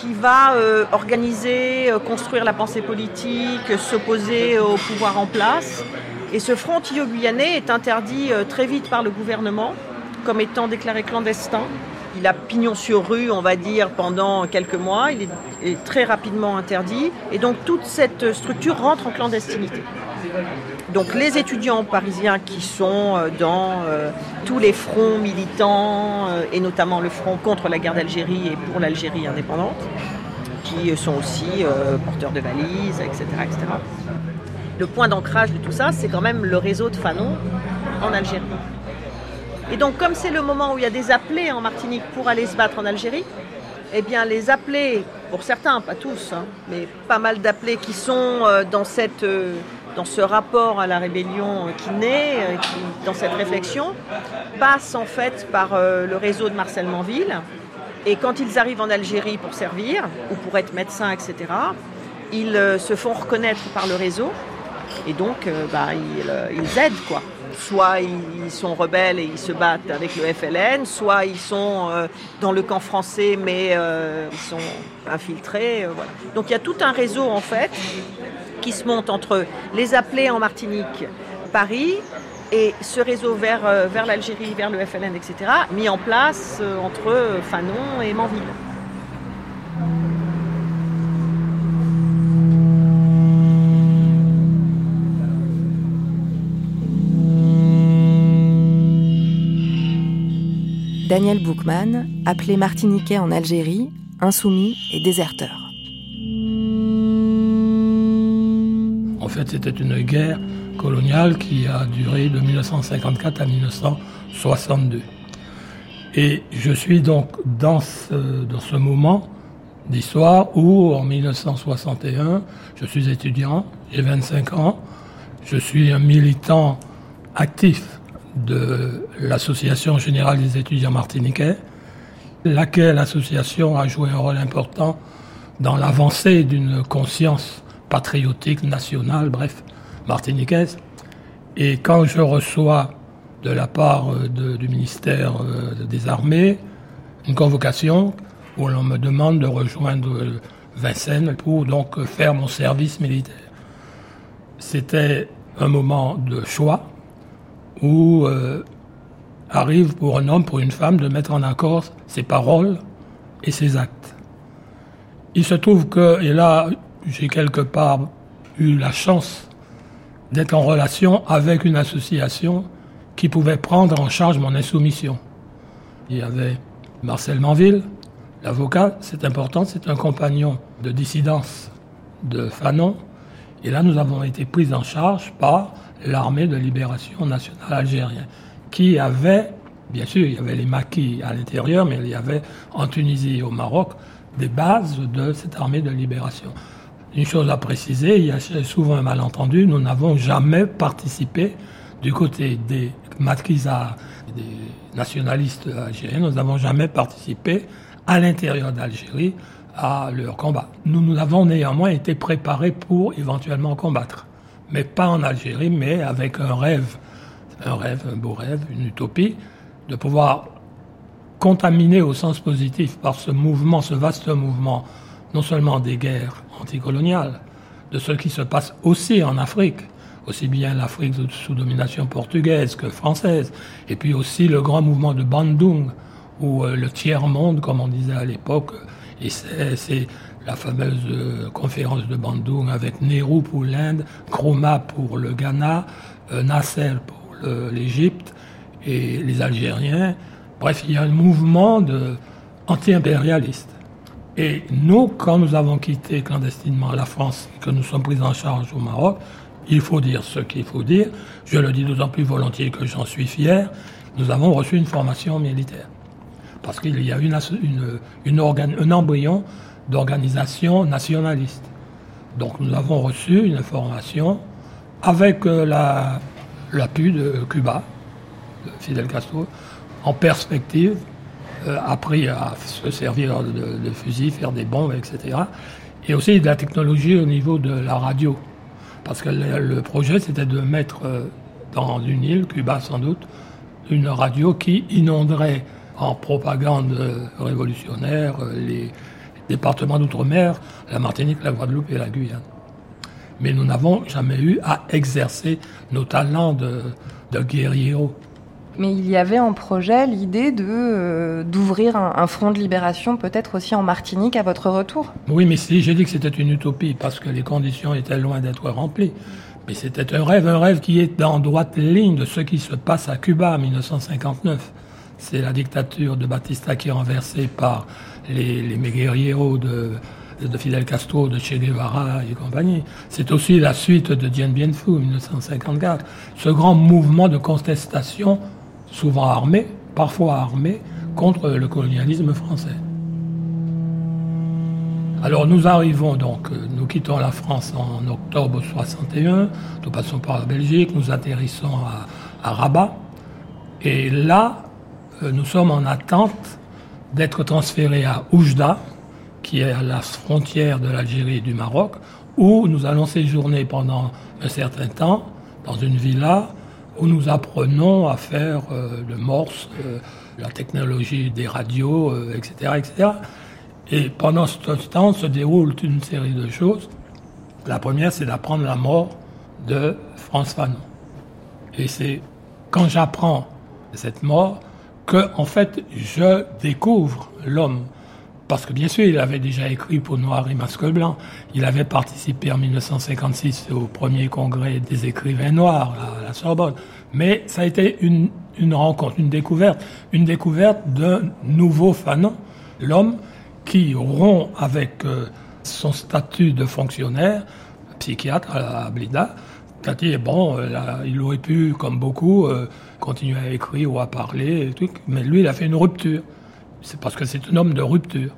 qui va euh, organiser, euh, construire la pensée politique, s'opposer au pouvoir en place et ce front antillo-guyanais est interdit euh, très vite par le gouvernement comme étant déclaré clandestin. Il a pignon sur rue, on va dire, pendant quelques mois. Il est, très rapidement interdit. Et donc toute cette structure rentre en clandestinité. Donc les étudiants parisiens qui sont euh, dans euh, tous les fronts militants, et notamment le front contre la guerre d'Algérie et pour l'Algérie indépendante, qui sont aussi porteurs de valises, etc. etc le point d'ancrage de tout ça, c'est quand même le réseau de Fanon en Algérie. Et donc, comme c'est le moment où il y a des appelés en Martinique pour aller se battre en Algérie, eh bien, les appelés, pour certains, pas tous, hein, mais pas mal d'appelés qui sont euh, dans, cette, euh, dans ce rapport à la rébellion euh, qui naît, dans cette réflexion, passent en fait par le réseau de Marcel Manville. Et quand ils arrivent en Algérie pour servir, ou pour être médecins, etc., ils se font reconnaître par le réseau et donc, euh, bah, euh, ils, aident, quoi. Soit ils sont rebelles et ils se battent avec le FLN, soit ils sont euh, dans le camp français mais ils sont infiltrés. Donc il y a tout un réseau en fait qui se monte entre les appelés en Martinique, Paris, et ce réseau vers, vers l'Algérie, vers le FLN, etc., mis en place entre Fanon et Manville. Daniel Boukman, appelé Martiniquais en Algérie, insoumis et déserteur. C'était une guerre coloniale qui a duré de 1954 à 1962. Et je suis donc dans ce, dans ce moment d'histoire où, en 1961, je suis étudiant, j'ai 25 ans, je suis un militant actif de l'Association générale des étudiants martiniquais, laquelle association a joué un rôle important dans l'avancée d'une conscience patriotique, nationale, bref, martiniquaise. Et quand je reçois de la part euh, du ministère euh, des Armées une convocation où l'on me demande de rejoindre euh, Vincennes pour donc faire mon service militaire. C'était un moment de choix où arrive pour un homme, pour une femme, de mettre en accord ses paroles et ses actes. Il se trouve que, et là, j'ai quelque part eu la chance d'être en relation avec une association qui pouvait prendre en charge mon insoumission. Il y avait Marcel Manville, l'avocat, c'est important, c'est un compagnon de dissidence de Fanon. Et là, nous avons été pris en charge par l'armée de libération nationale algérienne, qui avait, bien sûr, il y avait les maquis à l'intérieur, mais il y avait en Tunisie et au Maroc des bases de cette armée de libération. Une chose à préciser, il y a souvent un malentendu, nous n'avons jamais participé du côté des maquisards, des nationalistes algériens, nous n'avons jamais participé à l'intérieur d'Algérie à leur combat. Nous, nous avons néanmoins été préparés pour éventuellement combattre, mais pas en Algérie, mais avec un rêve, un rêve, un beau rêve, une utopie, de pouvoir contaminer au sens positif par ce mouvement, ce vaste mouvement, non seulement des guerres anticoloniales, de ce qui se passe aussi en Afrique, aussi bien l'Afrique sous domination portugaise que française, et puis aussi le grand mouvement de Bandung, ou euh, le tiers-monde, comme on disait à l'époque, et c'est la fameuse euh, conférence de Bandung avec Nehru pour l'Inde, Kroma pour le Ghana, euh, Nasser pour l'Égypte et les Algériens. Bref, il y a un mouvement anti-impérialiste. Et nous, quand nous avons quitté clandestinement la France, que nous sommes pris en charge au Maroc, il faut dire ce qu'il faut dire. Je le dis d'autant plus volontiers que j'en suis fier. Nous avons reçu une formation militaire. Parce qu'il y a une, un embryon d'organisation nationaliste. Donc nous avons reçu une formation avec euh, l'appui de Cuba, de Fidel Castro, en perspective, appris à se servir de, de fusils, faire des bombes, etc. Et aussi de la technologie au niveau de la radio. Parce que le, projet, c'était de mettre euh, dans une île, Cuba sans doute, une radio qui inonderait en propagande euh, révolutionnaire les départements d'outre-mer, la Martinique, la Guadeloupe et la Guyane. Mais nous n'avons jamais eu à exercer nos talents de, de guerriers mais il y avait en projet l'idée de euh, d'ouvrir un, front de libération peut-être aussi en Martinique à votre retour. Oui, mais si j'ai dit que c'était une utopie parce que les conditions étaient loin d'être remplies. Mais c'était un rêve, un rêve qui est en droite ligne de ce qui se passe à Cuba en 1959. C'est la dictature de Batista qui est renversée par les, les de, de Fidel Castro, de Che Guevara et compagnie. C'est aussi la suite de Dien Bien Phu, 1954. Ce grand mouvement de contestation souvent armés, parfois armés, contre le colonialisme français. Alors nous arrivons donc, euh, nous quittons la France en octobre 61, nous passons par la Belgique, nous atterrissons à, Rabat, et là, euh, nous sommes en attente d'être transférés à Oujda, qui est à la frontière de l'Algérie et du Maroc, où nous allons séjourner pendant un certain temps dans une villa où nous apprenons à faire euh, le morse, euh, la technologie des radios, etc., euh, etc. Et pendant ce temps se déroule une série de choses. La première, c'est d'apprendre la mort de France Fanon. Et c'est quand j'apprends cette mort que, en fait, je découvre l'homme parce que bien sûr, il avait déjà écrit pour Noir et Masque Blanc. Il avait participé en 1956 au premier congrès des écrivains noirs à la Sorbonne. Mais ça a été une, rencontre, une découverte, une découverte d'un nouveau Fanon, l'homme qui rompt avec euh, son statut de fonctionnaire, psychiatre à Blida, dit, bon, euh, il aurait pu, comme beaucoup, euh, continuer à écrire ou à parler, mais lui, il a fait une rupture. C'est parce que c'est un homme de rupture.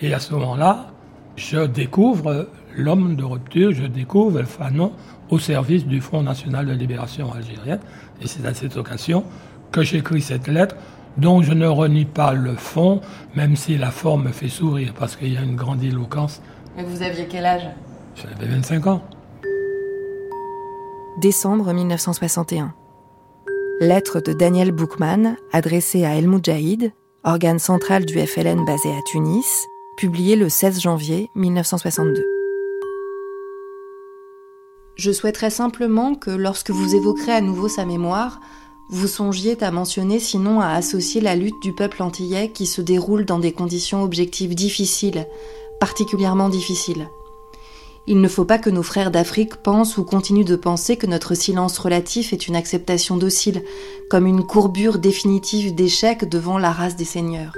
Et à ce moment-là, je découvre l'homme de rupture, je découvre Fanon au service du Front national de libération algérienne. Et c'est à cette occasion que j'écris cette lettre dont je ne renie pas le fond, même si la forme me fait sourire, parce qu'il y a une grande éloquence. Mais vous aviez quel âge? J'avais 25 ans. Décembre 1961. Lettre de Daniel Boukman adressée à El Moudjahid, organe central du FLN basé à Tunis, publié le 16 janvier 1962. Je souhaiterais simplement que lorsque vous évoquerez à nouveau sa mémoire, vous songiez à mentionner sinon à associer la lutte du peuple antillais qui se déroule dans des conditions objectives difficiles, particulièrement difficiles. Il ne faut pas que nos frères d'Afrique pensent ou continuent de penser que notre silence relatif est une acceptation docile, comme une courbure définitive d'échec devant la race des seigneurs.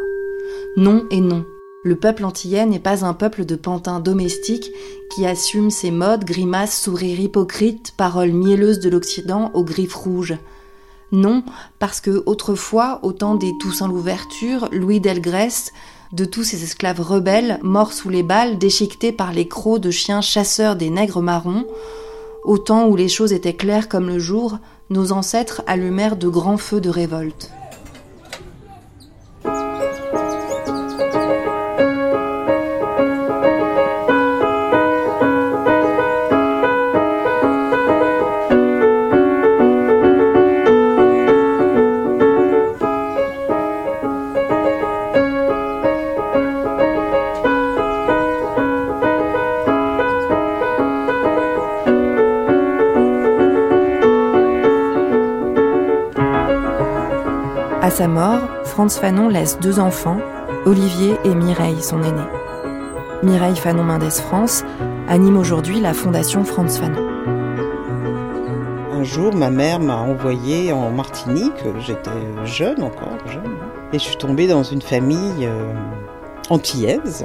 Non et non. Le peuple antillais n'est pas un peuple de pantins domestiques qui assume ses modes, grimaces, sourires hypocrites, paroles mielleuses de l'Occident aux griffes rouges. Non, parce que autrefois, au temps des Toussaint l'Ouverture, Louis Delgrès, de tous ces esclaves rebelles morts sous les balles, déchiquetés par les crocs de chiens chasseurs des nègres marrons. Au temps où les choses étaient claires comme le jour, nos ancêtres allumèrent de grands feux de révolte. Sa mort, Franz Fanon laisse deux enfants, Olivier et Mireille, son aîné. Mireille Fanon Mendes France anime aujourd'hui la fondation Franz Fanon. Un jour, ma mère m'a envoyé en Martinique, j'étais jeune encore, jeune, et je suis tombée dans une famille euh, antillaise,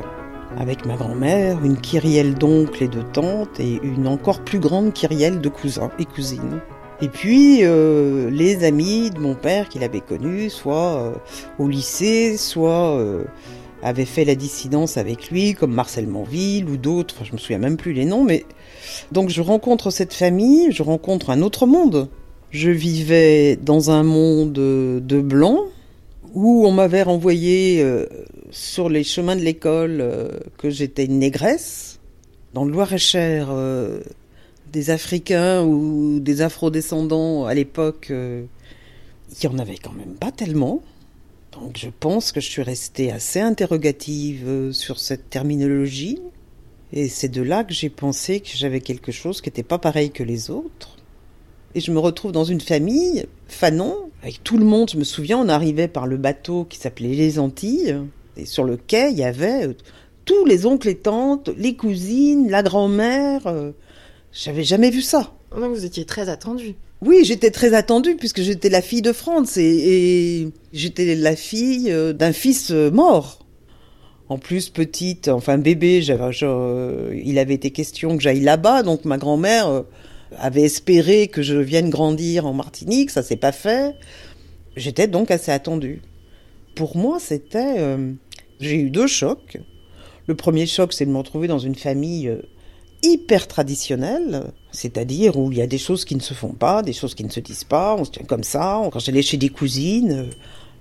avec ma grand-mère, une kyrielle d'oncles et de tantes, et une encore plus grande kyrielle de cousins et cousines. Et puis euh, les amis de mon père qu'il avait connus, soit euh, au lycée, soit euh, avaient fait la dissidence avec lui, comme Marcel Monville ou d'autres, je me souviens même plus les noms, mais donc je rencontre cette famille, je rencontre un autre monde. Je vivais dans un monde de blancs, où on m'avait renvoyé sur les chemins de l'école que j'étais une négresse. Dans le Loir-et-Cher, des Africains ou des Afro-descendants à l'époque, euh, il n'y en avait quand même pas tellement. Donc je pense que je suis restée assez interrogative euh, sur cette terminologie. Et c'est de là que j'ai pensé que j'avais quelque chose qui n'était pas pareil que les autres. Et je me retrouve dans une famille, Fanon, avec tout le monde. Je me souviens, on arrivait par le bateau qui s'appelait Les Antilles. Et sur le quai, il y avait euh, tous les oncles et tantes, les cousines, la grand-mère. J'avais jamais vu ça. Donc vous étiez très attendue. Oui, j'étais très attendue puisque j'étais la fille de Franz et, j'étais la fille euh, d'un fils euh, mort. En plus, petite, enfin bébé, il avait été question que j'aille là-bas, donc ma grand-mère euh, avait espéré que je vienne grandir en Martinique, ça s'est pas fait. J'étais donc assez attendue. Pour moi, c'était... j'ai eu deux chocs. Le premier choc, c'est de me retrouver dans une famille hyper traditionnel, c'est-à-dire où il y a des choses qui ne se font pas, des choses qui ne se disent pas, on se tient comme ça. Quand j'allais chez des cousines, euh,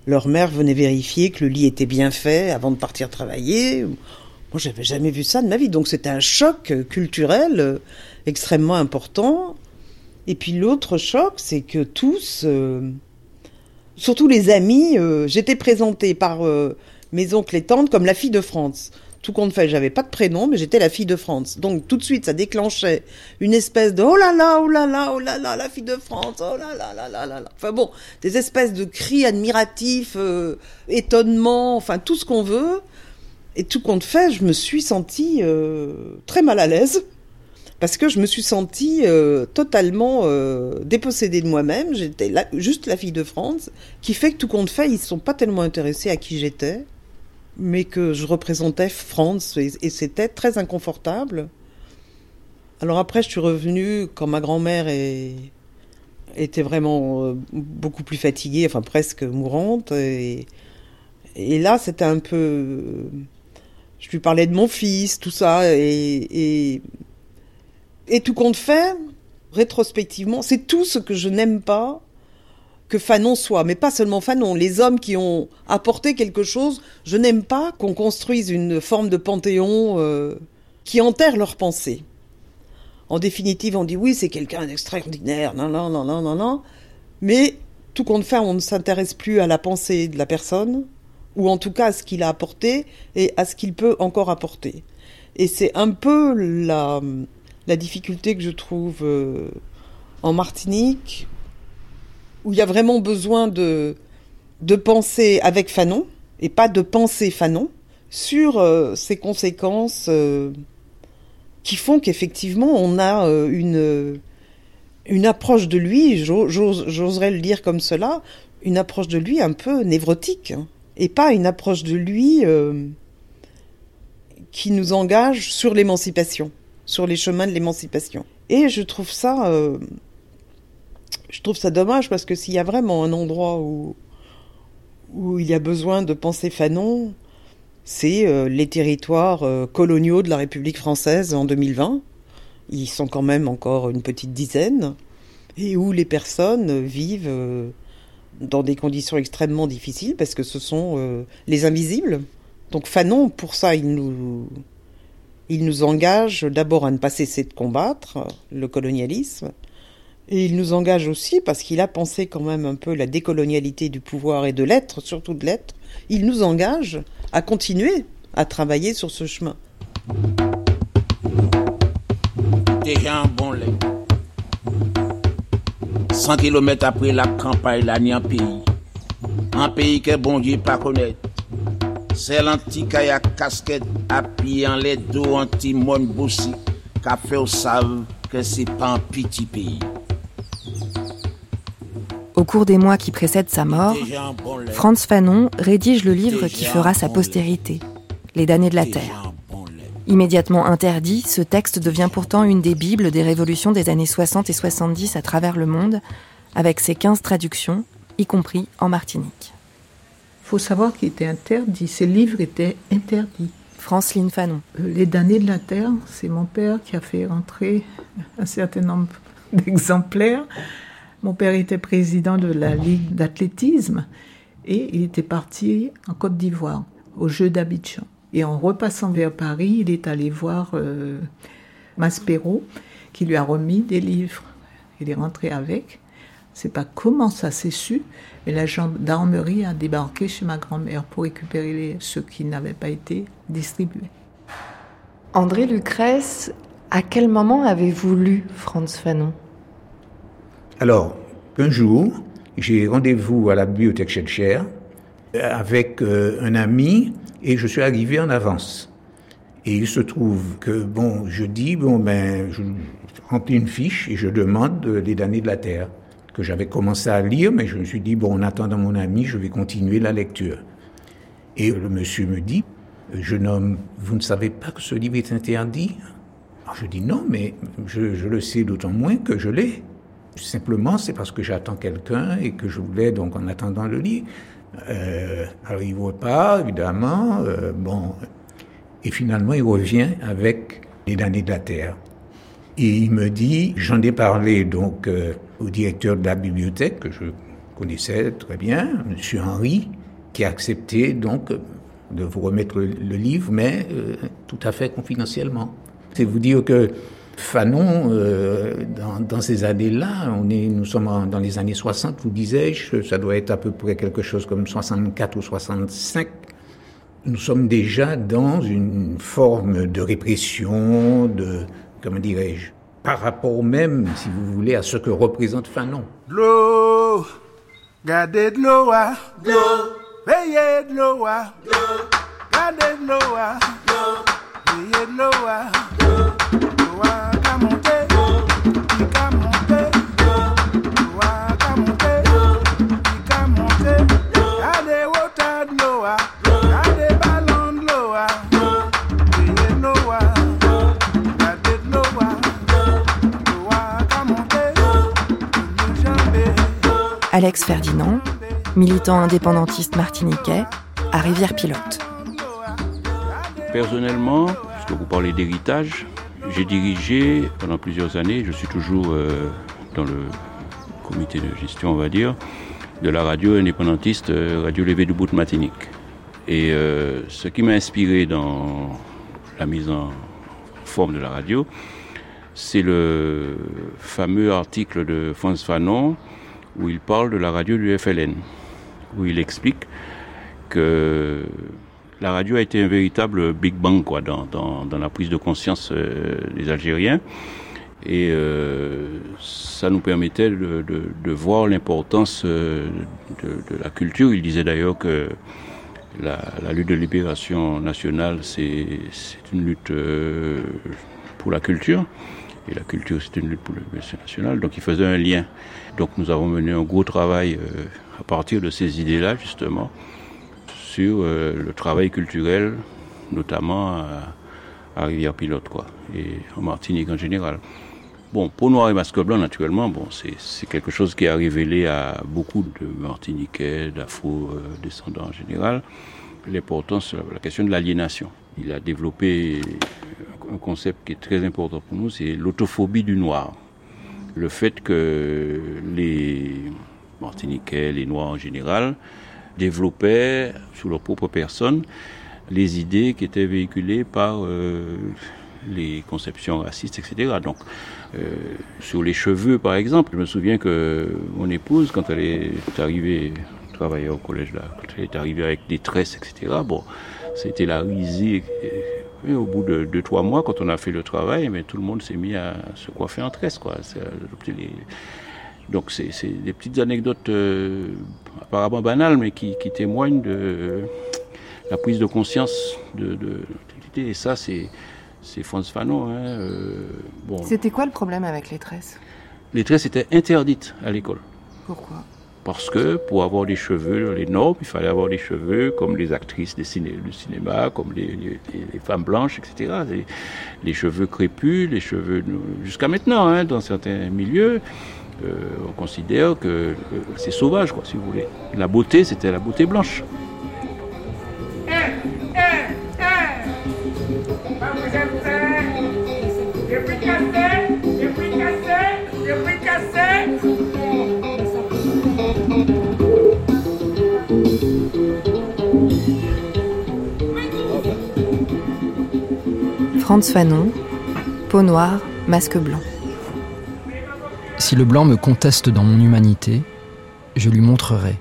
leur mère venait vérifier que le lit était bien fait avant de partir travailler. Moi, j'avais jamais vu ça de ma vie, donc c'était un choc culturel euh, extrêmement important. Et puis l'autre choc, c'est que tous, euh, surtout les amis, j'étais présentée par mes oncles et tantes comme la fille de France tout compte fait, j'avais pas de prénom, mais j'étais la fille de France. Donc tout de suite, ça déclenchait une espèce de oh là là, oh là là, oh là là, la fille de France, oh là là là là là. Enfin bon, des espèces de cris admiratifs, euh, étonnement, enfin tout ce qu'on veut. Et tout compte fait, je me suis sentie euh, très mal à l'aise parce que je me suis sentie euh, totalement dépossédée de moi-même. J'étais juste la fille de France, qui fait que tout compte fait, ils ne sont pas tellement intéressés à qui j'étais mais que je représentais France et, c'était très inconfortable. Alors après, je suis revenue quand ma grand-mère était vraiment euh, beaucoup plus fatiguée, enfin presque mourante. Et, là, c'était un peu... Je lui parlais de mon fils, tout ça, et, et tout compte fait, rétrospectivement, c'est tout ce que je n'aime pas que Fanon soit, mais pas seulement Fanon, les hommes qui ont apporté quelque chose. Je n'aime pas qu'on construise une forme de panthéon euh, qui enterre leurs pensées. En définitive, on dit oui, c'est quelqu'un d'extraordinaire, non, non, non, non, non, non. Mais tout compte fait, on ne s'intéresse plus à la pensée de la personne, ou en tout cas à ce qu'il a apporté et à ce qu'il peut encore apporter. Et c'est un peu la, difficulté que je trouve euh, en Martinique, où il y a vraiment besoin de, penser avec Fanon, et pas de penser Fanon, sur euh, ces conséquences euh, qui font qu'effectivement on a euh, une, une approche de lui, j'oserais le dire comme cela, une approche de lui un peu névrotique, hein, et pas une approche de lui qui nous engage sur l'émancipation, sur les chemins de l'émancipation. Et je trouve ça je trouve ça dommage parce que s'il y a vraiment un endroit où, où il y a besoin de penser Fanon, c'est euh, les territoires euh, coloniaux de la République française en 2020. Ils sont quand même encore une petite dizaine, et où les personnes vivent euh, dans des conditions extrêmement difficiles parce que ce sont les invisibles. Donc Fanon, pour ça, il nous, il nous engage d'abord à ne pas cesser de combattre le colonialisme, et il nous engage aussi parce qu'il a pensé quand même un peu la décolonialité du pouvoir et de l'être, surtout de l'être. Il nous engage à continuer à travailler sur ce chemin. Déjà un bon lait. 100 km après la campagne, là, ni un pays. Un pays que bon Dieu pas connaître. C'est l'antiquaille à casquette, appuyé en les dos anti-mon boussi, qu'a fait au savent que c'est pas un petit pays. Au cours des mois qui précèdent sa mort, Franz Fanon rédige le livre qui fera sa postérité, Les damnés de la Terre. Immédiatement interdit, ce texte devient pourtant une des bibles des révolutions des années 60 et 70 à travers le monde, avec ses 15 traductions, y compris en Martinique. Il faut savoir qu'il était interdit, ces livres étaient interdits. Franceline Fanon. Euh, Les damnés de la Terre, c'est mon père qui a fait rentrer un certain nombre d'exemplaires mon père était président de la Ligue d'athlétisme et il était parti en Côte d'Ivoire, aux Jeux d'Abidjan. Et en repassant vers Paris, il est allé voir euh, Maspero, qui lui a remis des livres. Il est rentré avec. C'est pas comment ça s'est su, mais la gendarmerie a débarqué chez ma grand-mère pour récupérer les, ceux qui n'avaient pas été distribués. André Lucrèce, à quel moment avez-vous lu Franz Fanon? Alors, un jour, j'ai rendez-vous à la bibliothèque Schellcher avec euh, un ami et je suis arrivé en avance. Et il se trouve que, bon, je dis, bon, ben, je remplis une fiche et je demande les damnés de la Terre, que j'avais commencé à lire, mais je me suis dit, bon, en attendant mon ami, je vais continuer la lecture. Et le monsieur me dit, jeune homme, vous ne savez pas que ce livre est interdit? Je dis non, mais je le sais d'autant moins que je l'ai. Simplement, c'est parce que j'attends quelqu'un et que je voulais, donc, en attendant le lit, euh, arrive pas, évidemment. Euh, bon. Et finalement, il revient avec les damnés de la terre. Et il me dit, j'en ai parlé donc euh, au directeur de la bibliothèque, que je connaissais très bien, M. Henry, qui a accepté donc de vous remettre le, le livre, mais euh, tout à fait confidentiellement. C'est vous dire que Fanon, euh, dans, dans, ces années-là, on est, nous sommes en, dans les années 60, vous disais-je, ça doit être à peu près quelque chose comme 64 ou 65. Nous sommes déjà dans une forme de répression, de, comment dirais-je, par rapport même, si vous voulez, à ce que représente Fanon. L'eau, gardez de l'eau, l'eau, veillez de l'eau, l'eau, gardez de l'eau, l'eau, veillez de l'eau, l'eau. Alex Ferdinand, militant indépendantiste martiniquais, à Rivière-Pilote. Personnellement, puisque vous parlez d'héritage, j'ai dirigé pendant plusieurs années, je suis toujours euh, dans le comité de gestion, on va dire, de la radio indépendantiste euh, Radio Lévé du Bout de Matinique. Et euh, ce qui m'a inspiré dans la mise en forme de la radio, c'est le fameux article de Franz Fanon où il parle de la radio du FLN, où il explique que la radio a été un véritable Big Bang quoi, dans, dans, la prise de conscience euh, des Algériens. Et euh, ça nous permettait de, voir l'importance euh, de, la culture. Il disait d'ailleurs que la, la, lutte de libération nationale, c'est une lutte pour la culture. Et la culture, c'est une lutte pour libération nationale. Donc il faisait un lien. Donc nous avons mené un gros travail euh, à partir de ces idées-là, justement sur euh, le travail culturel, notamment à, Rivière-Pilote, quoi, et en Martinique en général. Bon, pour Noir et Masque Blanc, naturellement, bon, c'est quelque chose qui a révélé à beaucoup de Martiniquais, d'Afro-descendants en général, l'importance, la question de l'aliénation. Il a développé un concept qui est très important pour nous, c'est l'autophobie du noir. Le fait que les Martiniquais, les Noirs en général, développaient sous leur propre personne les idées qui étaient véhiculées par euh, les conceptions racistes, etc. Donc, euh, sur les cheveux, par exemple, je me souviens que mon épouse, quand elle est arrivée travailler au collège là, quand elle est arrivée avec des tresses, etc. Bon, c'était la risée. Et au bout de deux, trois mois, quand on a fait le travail, mais tout le monde s'est mis à se coiffer en tresse, quoi. Donc c'est des petites anecdotes euh, apparemment banales, mais qui, témoignent de la prise de conscience de, de, et ça c'est c'est Franz Fanon. Hein, euh, bon. C'était quoi le problème avec les tresses? Les tresses étaient interdites à l'école. Pourquoi? Parce que pour avoir des cheveux, les normes, il fallait avoir des cheveux comme les actrices du cinéma, comme les, femmes blanches, etc. Les, cheveux crépus, les cheveux jusqu'à maintenant, hein, dans certains milieux, euh, on considère que c'est sauvage, quoi, si vous voulez. La beauté, c'était la beauté blanche. Franz Fanon, peau noire, masque blanc. Si le blanc me conteste dans mon humanité, je lui montrerai,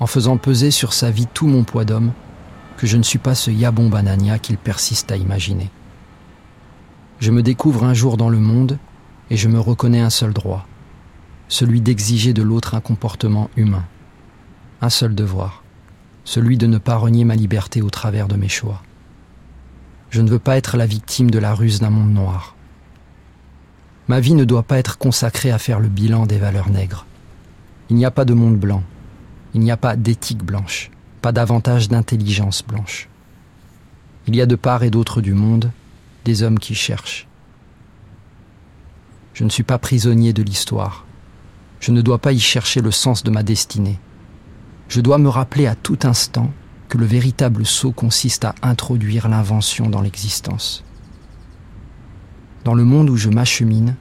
en faisant peser sur sa vie tout mon poids d'homme, que je ne suis pas ce Yabon Banania qu'il persiste à imaginer. Je me découvre un jour dans le monde et je me reconnais un seul droit, celui d'exiger de l'autre un comportement humain. Un seul devoir, celui de ne pas renier ma liberté au travers de mes choix. Je ne veux pas être la victime de la ruse d'un monde noir. Ma vie ne doit pas être consacrée à faire le bilan des valeurs nègres. Il n'y a pas de monde blanc. Il n'y a pas d'éthique blanche, pas davantage d'intelligence blanche. Il y a de part et d'autre du monde des hommes qui cherchent. Je ne suis pas prisonnier de l'histoire. Je ne dois pas y chercher le sens de ma destinée. Je dois me rappeler à tout instant que le véritable saut consiste à introduire l'invention dans l'existence. Dans le monde où je m'achemine,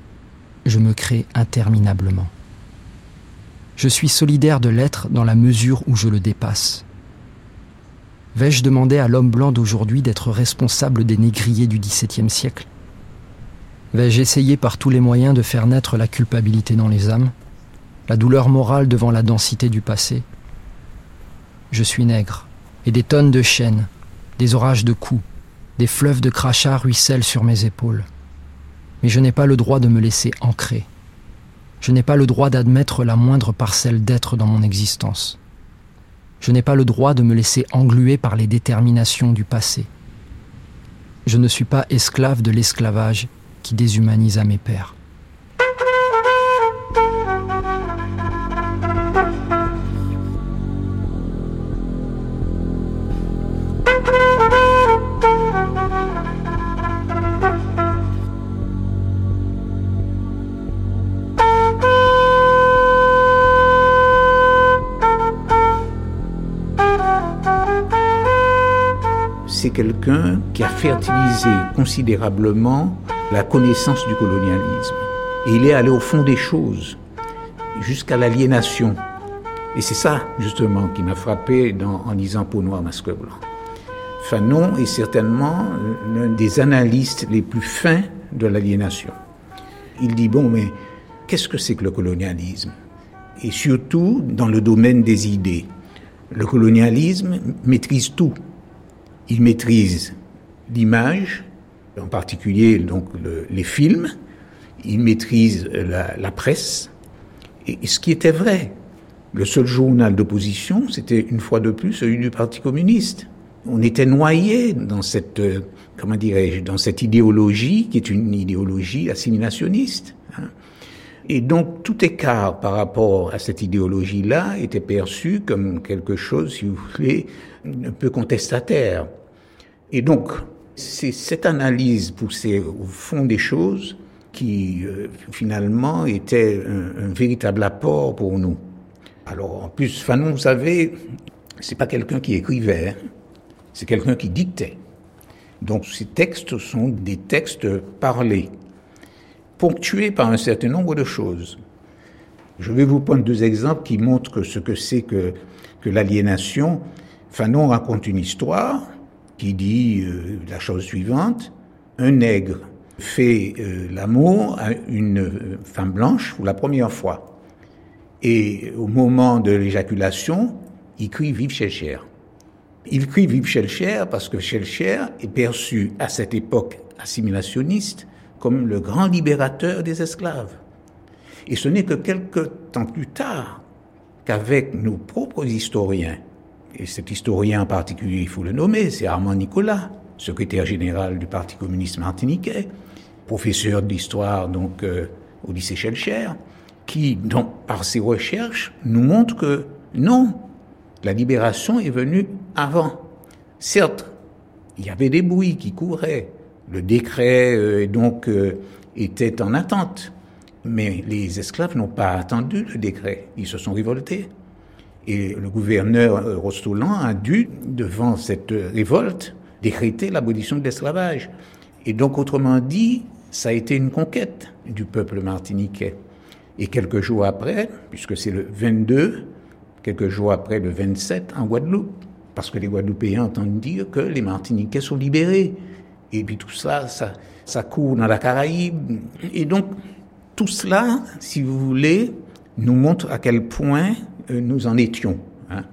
je me crée interminablement. Je suis solidaire de l'être dans la mesure où je le dépasse. Vais-je demander à l'homme blanc d'aujourd'hui d'être responsable des négriers du XVIIe siècle? Vais-je essayer par tous les moyens de faire naître la culpabilité dans les âmes, la douleur morale devant la densité du passé Je suis nègre, et des tonnes de chaînes, des orages de coups, des fleuves de crachats ruissellent sur mes épaules. Mais je n'ai pas le droit de me laisser ancrer. Je n'ai pas le droit d'admettre la moindre parcelle d'être dans mon existence. Je n'ai pas le droit de me laisser engluer par les déterminations du passé. Je ne suis pas esclave de l'esclavage qui déshumanise à mes pères. Quelqu'un qui a fertilisé considérablement la connaissance du colonialisme. Et il est allé au fond des choses, jusqu'à l'aliénation. Et c'est ça, justement, qui m'a frappé en lisant Peau noire, masque blanc. Fanon est certainement l'un des analystes les plus fins de l'aliénation. Il dit, bon, mais qu'est-ce que c'est que le colonialisme? Et surtout dans le domaine des idées. Le colonialisme maîtrise tout il maîtrise l'image, en particulier donc les films, il maîtrise la, presse, et, ce qui était vrai. Le seul journal d'opposition, c'était une fois de plus celui du Parti communiste. On était noyé dans cette, euh, comment dirais-je, dans cette idéologie qui est une idéologie assimilationniste. Hein. Et donc tout écart par rapport à cette idéologie-là était perçu comme quelque chose, si vous voulez, un peu contestataire. Et donc, c'est cette analyse poussée au fond des choses qui, euh, finalement, était un, véritable apport pour nous. Alors, en plus, Fanon, vous savez, c'est pas quelqu'un qui écrivait. Hein. C'est quelqu'un qui dictait. Donc ces textes sont des textes parlés, ponctués par un certain nombre de choses. Je vais vous prendre deux exemples qui montrent ce que c'est que, que l'aliénation. Fanon raconte une histoire qui dit euh, la chose suivante. Un nègre fait euh, l'amour à une femme blanche pour la première fois. Et au moment de l'éjaculation, il crie Vive Schellcher. Il crie Vive Schellcher parce que Schellcher est perçu à cette époque assimilationniste comme le grand libérateur des esclaves. Et ce n'est que quelques temps plus tard qu'avec nos propres historiens, et cet historien en particulier, il faut le nommer, c'est Armand Nicolas, secrétaire général du Parti communiste martiniquais, professeur d'histoire donc euh, au lycée Schellcher, qui, donc, par ses recherches, nous montre que non, la libération est venue avant. Certes, il y avait des bruits qui couraient, le décret euh, donc euh, était en attente, mais les esclaves n'ont pas attendu le décret, ils se sont révoltés. Et le gouverneur euh, Rostolan a dû, devant cette révolte, décréter l'abolition de l'esclavage. Et donc, autrement dit, ça a été une conquête du peuple martiniquais. Et quelques jours après, puisque c'est le 22, quelques jours après le 27 en Guadeloupe, parce que les Guadeloupéens entendent dire que les Martiniquais sont libérés. Et puis tout ça, ça, ça court dans la Caraïbe. Et donc, tout cela, si vous voulez, nous montre à quel point nous en étions. Hein.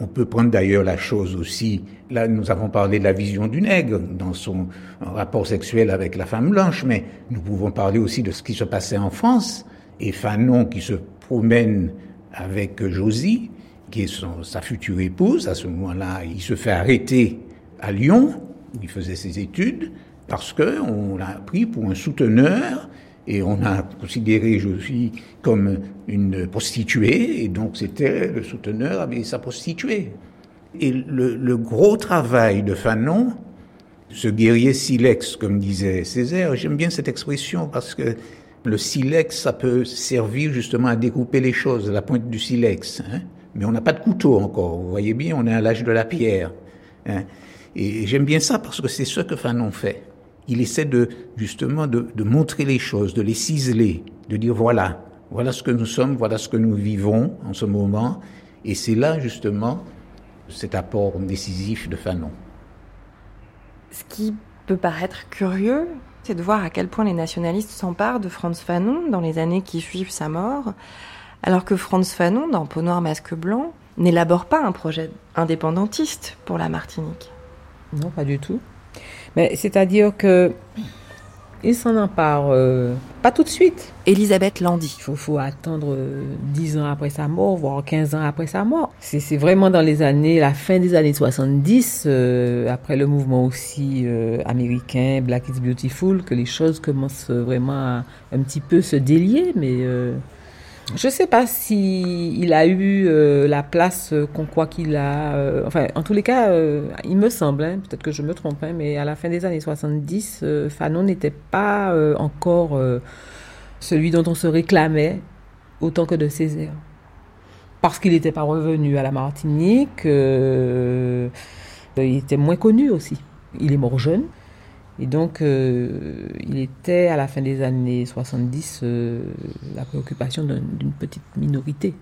On peut prendre d'ailleurs la chose aussi, là nous avons parlé de la vision du nègre dans son rapport sexuel avec la femme blanche, mais nous pouvons parler aussi de ce qui se passait en France, et Fanon qui se promène avec Josie, qui est sa future épouse, à ce moment-là il se fait arrêter à Lyon, où il faisait ses études, parce qu'on l'a pris pour un souteneur et on a considéré Josie comme une prostituée, et donc c'était le souteneur avec sa prostituée. Et le, gros travail de Fanon, ce guerrier silex, comme disait Césaire, j'aime bien cette expression parce que le silex, ça peut servir justement à découper les choses, la pointe du silex. Hein. Mais on n'a pas de couteau encore, vous voyez bien, on est à l'âge de la pierre. Hein. Et j'aime bien ça parce que c'est ce que Fanon fait il essaie de justement de, montrer les choses, de les ciseler, de dire voilà, voilà ce que nous sommes, voilà ce que nous vivons en ce moment, et c'est là justement cet apport décisif de Fanon. Ce qui peut paraître curieux, c'est de voir à quel point les nationalistes s'emparent de Franz Fanon dans les années qui suivent sa mort, alors que Franz Fanon, dans Peau noire, masque blanc, n'élabore pas un projet indépendantiste pour la Martinique. Non, pas du tout. Mais c'est-à-dire que il s'en empare euh, pas tout de suite. Elisabeth Landy. Il faut, attendre euh, dix 10 ans après sa mort, voire 15 ans après sa mort. C'est vraiment dans les années, la fin des années 70, euh, après le mouvement aussi américain Black is Beautiful, que les choses commencent vraiment à un petit peu se délier, mais je ne sais pas si il a eu euh, la place qu'on croit qu'il a. Euh, enfin, en tous les cas, euh, il me semble, hein, peut-être que je me trompe, hein, mais à la fin des années 70, Fanon n'était pas encore celui dont on se réclamait autant que de Césaire. Parce qu'il n'était pas revenu à la Martinique, il était moins connu aussi. Il est mort jeune. Et donc, euh, il était à la fin des années 70 euh, la préoccupation d'une petite minorité.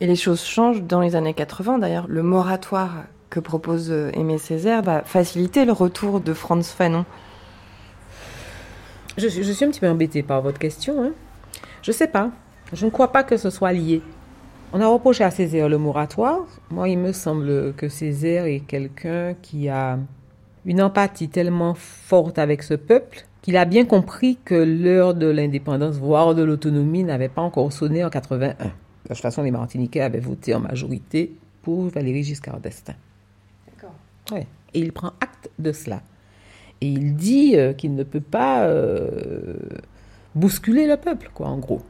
Et les choses changent dans les années 80. D'ailleurs, le moratoire que propose euh, Aimé Césaire va faciliter le retour de Franz Fanon. Je, je suis un petit peu embêtée par votre question. Hein. Je ne sais pas. Je ne crois pas que ce soit lié. On a reproché à Césaire le moratoire. Moi, il me semble que Césaire est quelqu'un qui a une empathie tellement forte avec ce peuple qu'il a bien compris que l'heure de l'indépendance, voire de l'autonomie, n'avait pas encore sonné en 81. De toute façon, les Martiniquais avaient voté en majorité pour Valéry Giscard d'Estaing. D'accord. Ouais. Et il prend acte de cela. Et il dit euh, qu'il ne peut pas euh, bousculer le peuple, quoi, en gros.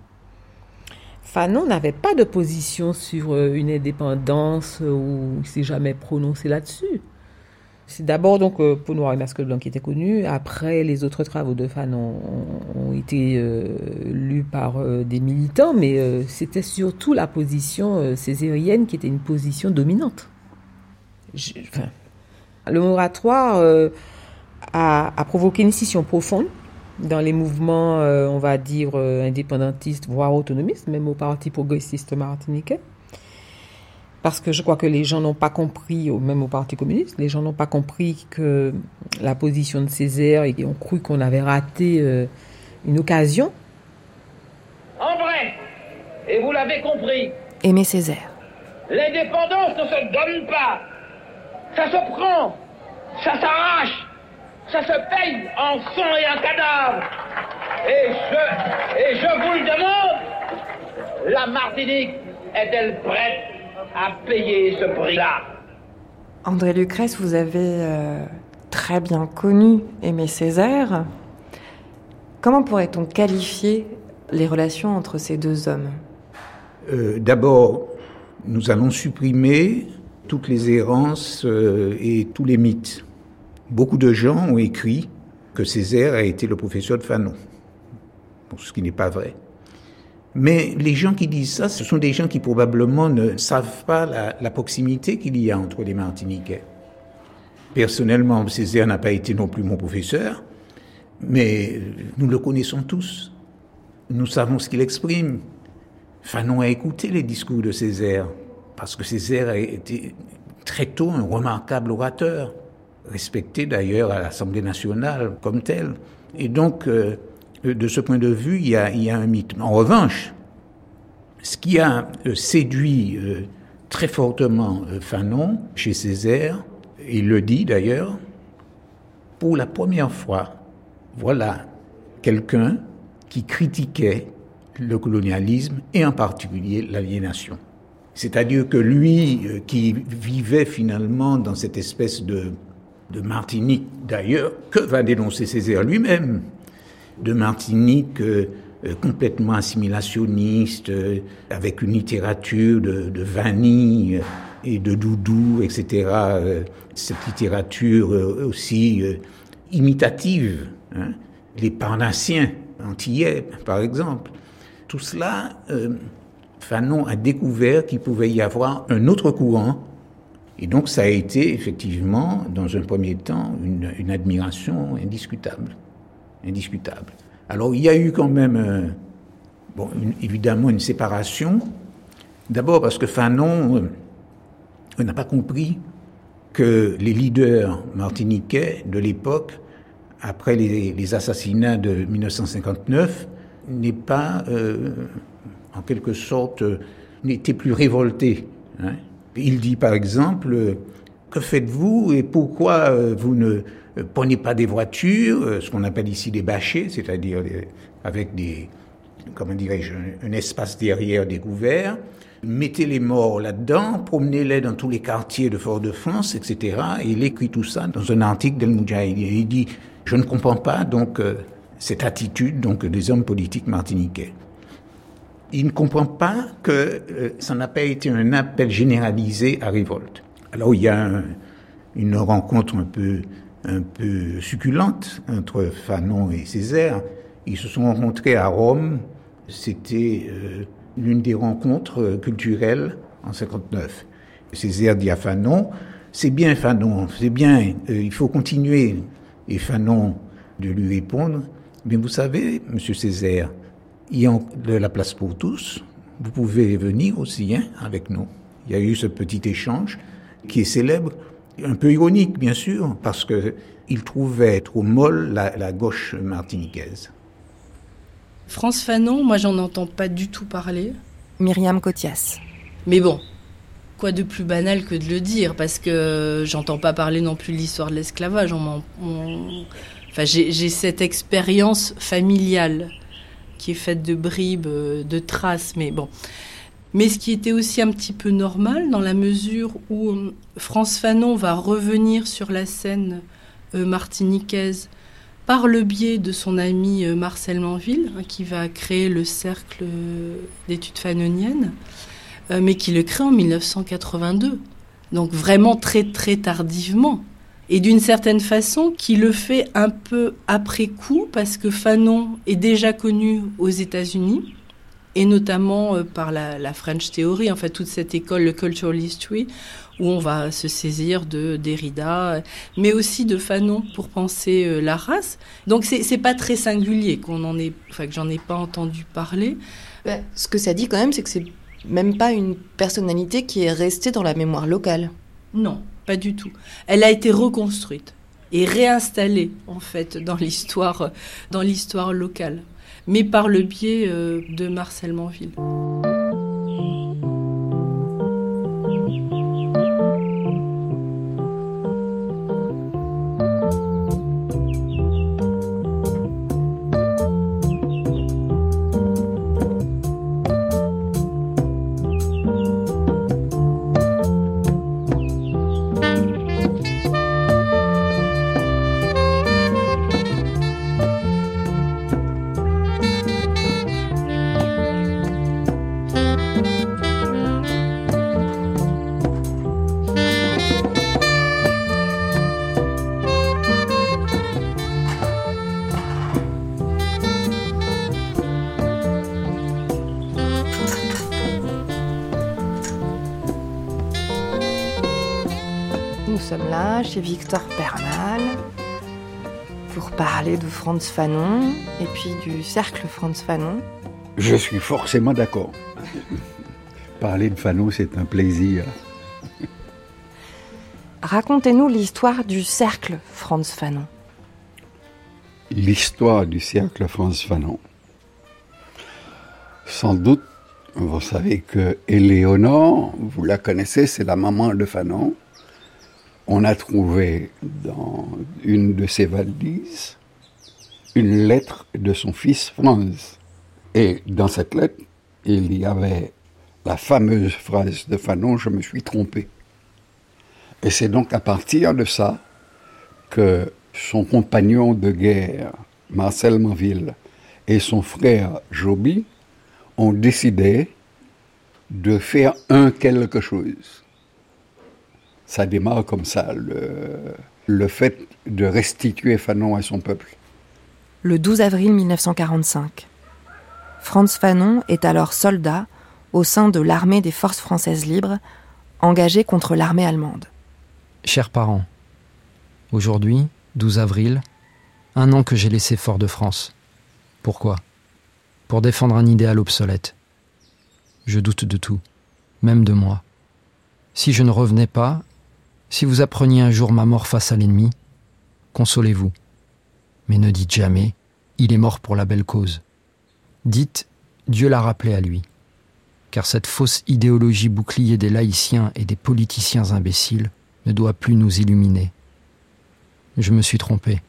Fanon n'avait pas de position sur euh, une indépendance ou il s'est jamais prononcé là-dessus. C'est d'abord donc euh, Peau et masque blanc qui était connu. Après, les autres travaux de Fanon ont, été euh, lus par euh, des militants, mais c'était surtout la position césarienne qui était une position dominante. Le moratoire euh, a, a, provoqué une scission profonde dans les mouvements, euh, on va dire, euh, indépendantistes, voire autonomistes, même au Parti progressiste martiniquais. Parce que je crois que les gens n'ont pas compris, même au Parti communiste, les gens n'ont pas compris que la position de Césaire et ont cru qu'on avait raté euh, une occasion. En vrai, et vous l'avez compris, Aimé Césaire. l'indépendance ne se donne pas. Ça se prend, ça s'arrache, ça se paye en sang et en cadavre. Et je, et je vous le demande, la Martinique est-elle prête à payer ce prix-là André Lucrèce, vous avez euh, très bien connu Aimé Césaire. Comment pourrait-on qualifier les relations entre ces deux hommes? Euh, D'abord, nous allons supprimer toutes les errances euh, et tous les mythes. Beaucoup de gens ont écrit que Césaire a été le professeur de Fanon, ce qui n'est pas vrai. Mais les gens qui disent ça, ce sont des gens qui probablement ne savent pas la, proximité qu'il y a entre les Martiniquais. Personnellement, Césaire n'a pas été non plus mon professeur, mais nous le connaissons tous. Nous savons ce qu'il exprime. Fanon a écouté les discours de Césaire, parce que Césaire a été très tôt un remarquable orateur, respecté d'ailleurs à l'Assemblée nationale comme tel. Et donc, euh, de ce point de vue, il y, a, un mythe. En revanche, ce qui a euh, séduit euh, très fortement euh, Fanon chez Césaire, il le dit d'ailleurs, pour la première fois, voilà quelqu'un qui critiquait le colonialisme et en particulier l'aliénation. C'est-à-dire que lui, qui vivait finalement dans cette espèce de Martinique, d'ailleurs, que va dénoncer Césaire lui-même, de Martinique euh, euh, complètement assimilationniste, euh, avec une littérature de, de vanille et de doudou, etc. cette littérature aussi imitative, hein, les Parnassiens antillais, par exemple. Tout cela, Fanon a découvert qu'il pouvait y avoir un autre courant et donc ça a été effectivement, dans un premier temps, une, une admiration indiscutable indiscutable. Alors il y a eu quand même, euh, bon, évidemment, une séparation. D'abord parce que Fanon euh, n'a pas compris que les leaders martiniquais de l'époque, après les, assassinats de 1959, n'est pas, euh, en quelque sorte, n'était plus révoltés. Hein. Il dit par exemple, que faites-vous et pourquoi vous ne prenez pas des voitures, ce qu'on appelle ici des bâchés, c'est-à-dire avec des, comment dirais-je, un espace derrière découvert. Mettez les morts là-dedans, promenez-les dans tous les quartiers de Fort-de-France, etc. Et il écrit tout ça dans un article d'El Moudjahid. Il dit, je ne comprends pas donc cette attitude donc des hommes politiques martiniquais. Il ne comprend pas que euh, ça n'a pas été un appel généralisé à révolte. Alors il y a un, une rencontre un peu un peu succulente entre Fanon et Césaire. Ils se sont rencontrés à Rome. C'était euh, l'une des rencontres culturelles en 59. Césaire dit à Fanon, c'est bien Fanon, c'est bien, euh, il faut continuer. Et Fanon de lui répondre, mais vous savez, monsieur Césaire, il y a de la place pour tous, vous pouvez venir aussi hein, avec nous. Il y a eu ce petit échange qui est célèbre un peu ironique bien sûr, parce qu'il trouvait trop molle la, la, gauche martiniquaise. France Fanon, moi j'en entends pas du tout parler. Myriam Cotias. Mais bon, quoi de plus banal que de le dire, parce que j'entends pas parler non plus de l'histoire de l'esclavage. On, on... Enfin, j'ai cette expérience familiale qui est faite de bribes, de traces, mais bon mais ce qui était aussi un petit peu normal dans la mesure où France Fanon va revenir sur la scène euh, martiniquaise par le biais de son ami euh, Marcel Manville, hein, qui va créer le cercle d'études fanoniennes, euh, mais qui le crée en 1982. Donc vraiment très très tardivement. Et d'une certaine façon, qui le fait un peu après coup, parce que Fanon est déjà connu aux États-Unis, et notamment euh, par la, la, French Theory, en fait toute cette école, le Cultural History, où on va se saisir de Derrida, mais aussi de Fanon pour penser euh, la race. Donc c'est pas très singulier qu'on en ait, enfin que j'en ai pas entendu parler. Bah, ce que ça dit quand même, c'est que c'est même pas une personnalité qui est restée dans la mémoire locale. Non, pas du tout. Elle a été reconstruite et réinstallée en fait dans l'histoire dans l'histoire locale, mais par le biais euh, de Marcel Manville. Chez Victor Pernal pour parler de Franz Fanon et puis du cercle Franz Fanon. Je suis forcément d'accord. Parler de Fanon, c'est un plaisir. Racontez-nous l'histoire du cercle Franz Fanon. L'histoire du cercle Franz Fanon. Sans doute, vous savez que Éléonore, vous la connaissez, c'est la maman de Fanon on a trouvé dans une de ses valises une lettre de son fils Franz. Et dans cette lettre, il y avait la fameuse phrase de Fanon, je me suis trompé. Et c'est donc à partir de ça que son compagnon de guerre, Marcel Manville, et son frère Joby ont décidé de faire un quelque chose ça démarre comme ça, le, fait de restituer Fanon à son peuple. Le 12 avril 1945. Franz Fanon est alors soldat au sein de l'armée des forces françaises libres, engagée contre l'armée allemande. Chers parents, aujourd'hui, 12 avril, un an que j'ai laissé Fort-de-France. Pourquoi? Pour défendre un idéal obsolète. Je doute de tout, même de moi. Si je ne revenais pas, si vous appreniez un jour ma mort face à l'ennemi, consolez-vous. Mais ne dites jamais, il est mort pour la belle cause. Dites, Dieu l'a rappelé à lui. Car cette fausse idéologie bouclier des laïciens et des politiciens imbéciles ne doit plus nous illuminer. Je me suis trompé.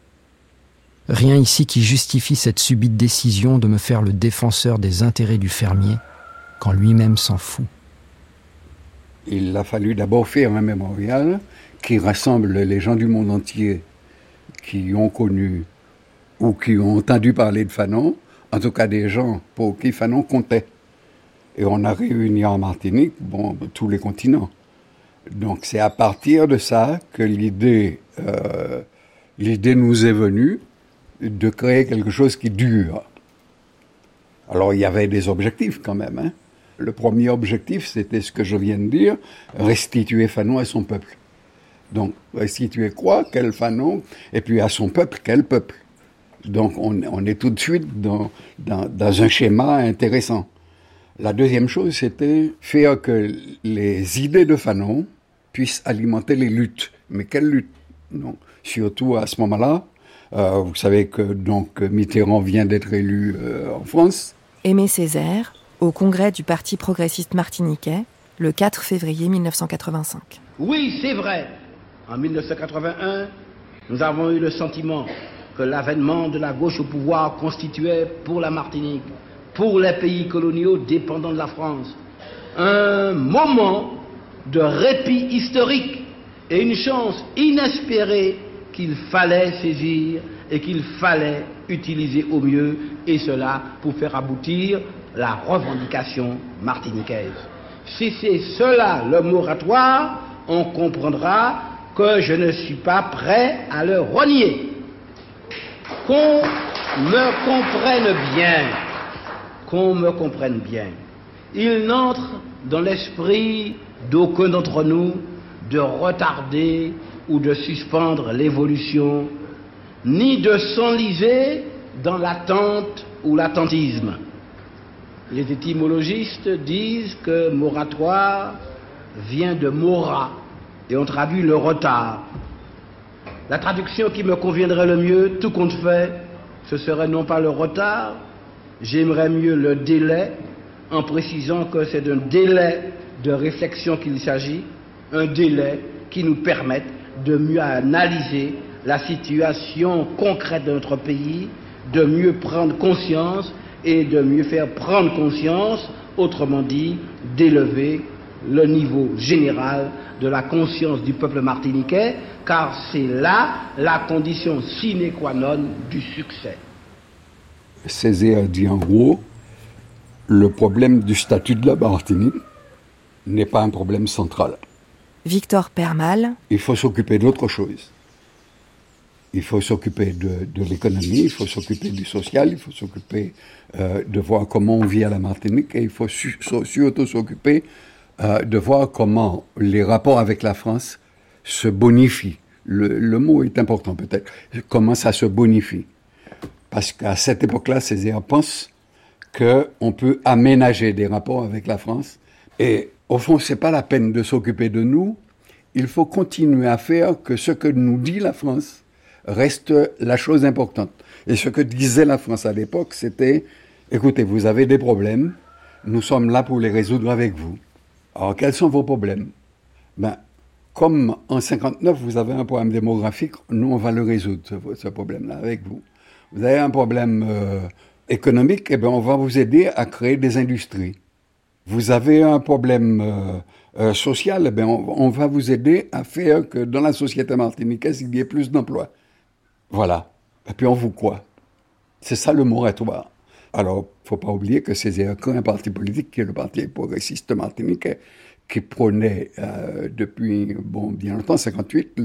Rien ici qui justifie cette subite décision de me faire le défenseur des intérêts du fermier quand lui-même s'en fout. Il a fallu d'abord faire un mémorial qui rassemble les gens du monde entier qui ont connu ou qui ont entendu parler de Fanon, en tout cas des gens pour qui Fanon comptait. Et on a réuni en Martinique, bon, tous les continents. Donc c'est à partir de ça que l'idée, euh, l'idée nous est venue de créer quelque chose qui dure. Alors il y avait des objectifs quand même. Hein. Le premier objectif, c'était ce que je viens de dire, restituer Fanon à son peuple. Donc, restituer quoi? Quel Fanon? Et puis à son peuple, quel peuple? Donc, on, est tout de suite dans, un schéma intéressant. La deuxième chose, c'était faire que les idées de Fanon puissent alimenter les luttes. Mais quelles luttes? Donc, Surtout à ce moment-là, euh, vous savez que donc Mitterrand vient d'être élu euh, en France. Aimé Césaire, au congrès du Parti progressiste martiniquais, le 4 février 1985. Oui, c'est vrai, en 1981, nous avons eu le sentiment que l'avènement de la gauche au pouvoir constituait pour la Martinique, pour les pays coloniaux dépendants de la France, un moment de répit historique et une chance inespérée qu'il fallait saisir et qu'il fallait utiliser au mieux, et cela pour faire aboutir la revendication martiniquaise. Si c'est cela le moratoire, on comprendra que je ne suis pas prêt à le renier. Qu'on me comprenne bien, qu'on me comprenne bien. Il n'entre dans l'esprit d'aucun d'entre nous de retarder ou de suspendre l'évolution, ni de s'enliser dans l'attente ou l'attentisme. Les étymologistes disent que moratoire vient de mora et on traduit le retard. La traduction qui me conviendrait le mieux, tout compte fait, ce serait non pas le retard, j'aimerais mieux le délai, en précisant que c'est d'un délai de réflexion qu'il s'agit, un délai qui nous permette de mieux analyser la situation concrète de notre pays, de mieux prendre conscience et de mieux faire prendre conscience, autrement dit, d'élever le niveau général de la conscience du peuple martiniquais, car c'est là la condition sine qua non du succès. Césaire dit en gros, le problème du statut de la Martinique n'est pas un problème central. Victor Permal. Il faut s'occuper d'autre chose. Il faut s'occuper de, l'économie, il faut s'occuper du social, il faut s'occuper euh, de voir comment on vit à la Martinique et il faut surtout s'occuper euh, de voir comment les rapports avec la France se bonifient. Le, mot est important peut-être. Comment ça se bonifie? Parce qu'à cette époque-là, Césaire pense qu'on peut aménager des rapports avec la France et au fond, c'est pas la peine de s'occuper de nous. Il faut continuer à faire que ce que nous dit la France reste la chose importante. Et ce que disait la France à l'époque, c'était, écoutez, vous avez des problèmes, nous sommes là pour les résoudre avec vous. Alors, quels sont vos problèmes? Ben, comme en 59, vous avez un problème démographique, nous, on va le résoudre, ce, problème-là, avec vous. Vous avez un problème euh, économique, eh bien, on va vous aider à créer des industries vous avez un problème euh, euh, social, eh on, va vous aider à faire que dans la société martiniquaise, il y ait plus d'emplois. Voilà. Et puis on vous quoi C'est ça le moratoire. Alors, faut pas oublier que c'est un parti politique qui est le Parti progressiste martiniquais, qui prônait euh, depuis bon, bien longtemps, 58,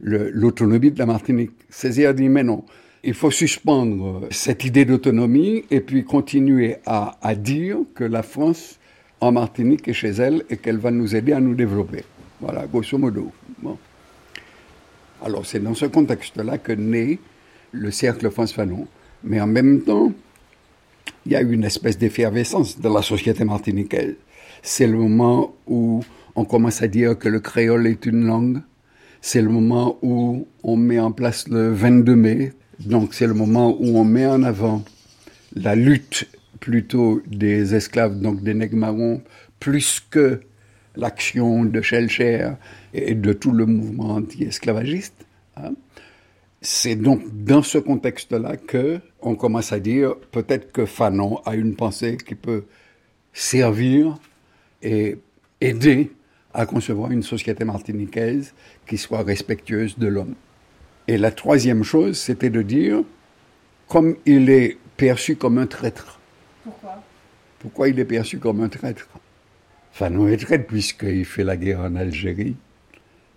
l'autonomie de la Martinique. Césaire dit, mais non, il faut suspendre cette idée d'autonomie et puis continuer à, à dire que la France en Martinique et chez elle et qu'elle va nous aider à nous développer. Voilà, grosso modo. Bon. Alors c'est dans ce contexte-là que naît le cercle France Fanon. Mais en même temps, il y a une espèce d'effervescence dans la société martiniquaise. C'est le moment où on commence à dire que le créole est une langue. C'est le moment où on met en place le 22 mai. Donc c'est le moment où on met en avant la lutte plutôt des esclaves, donc des nègres marrons, plus que l'action de Schellcher et de tout le mouvement anti-esclavagiste. Hein. C'est donc dans ce contexte-là que on commence à dire peut-être que Fanon a une pensée qui peut servir et aider à concevoir une société martiniquaise qui soit respectueuse de l'homme. Et la troisième chose, c'était de dire, comme il est perçu comme un traître, pourquoi? Pourquoi il est perçu comme un traître? Fanon est traître puisqu'il fait la guerre en Algérie.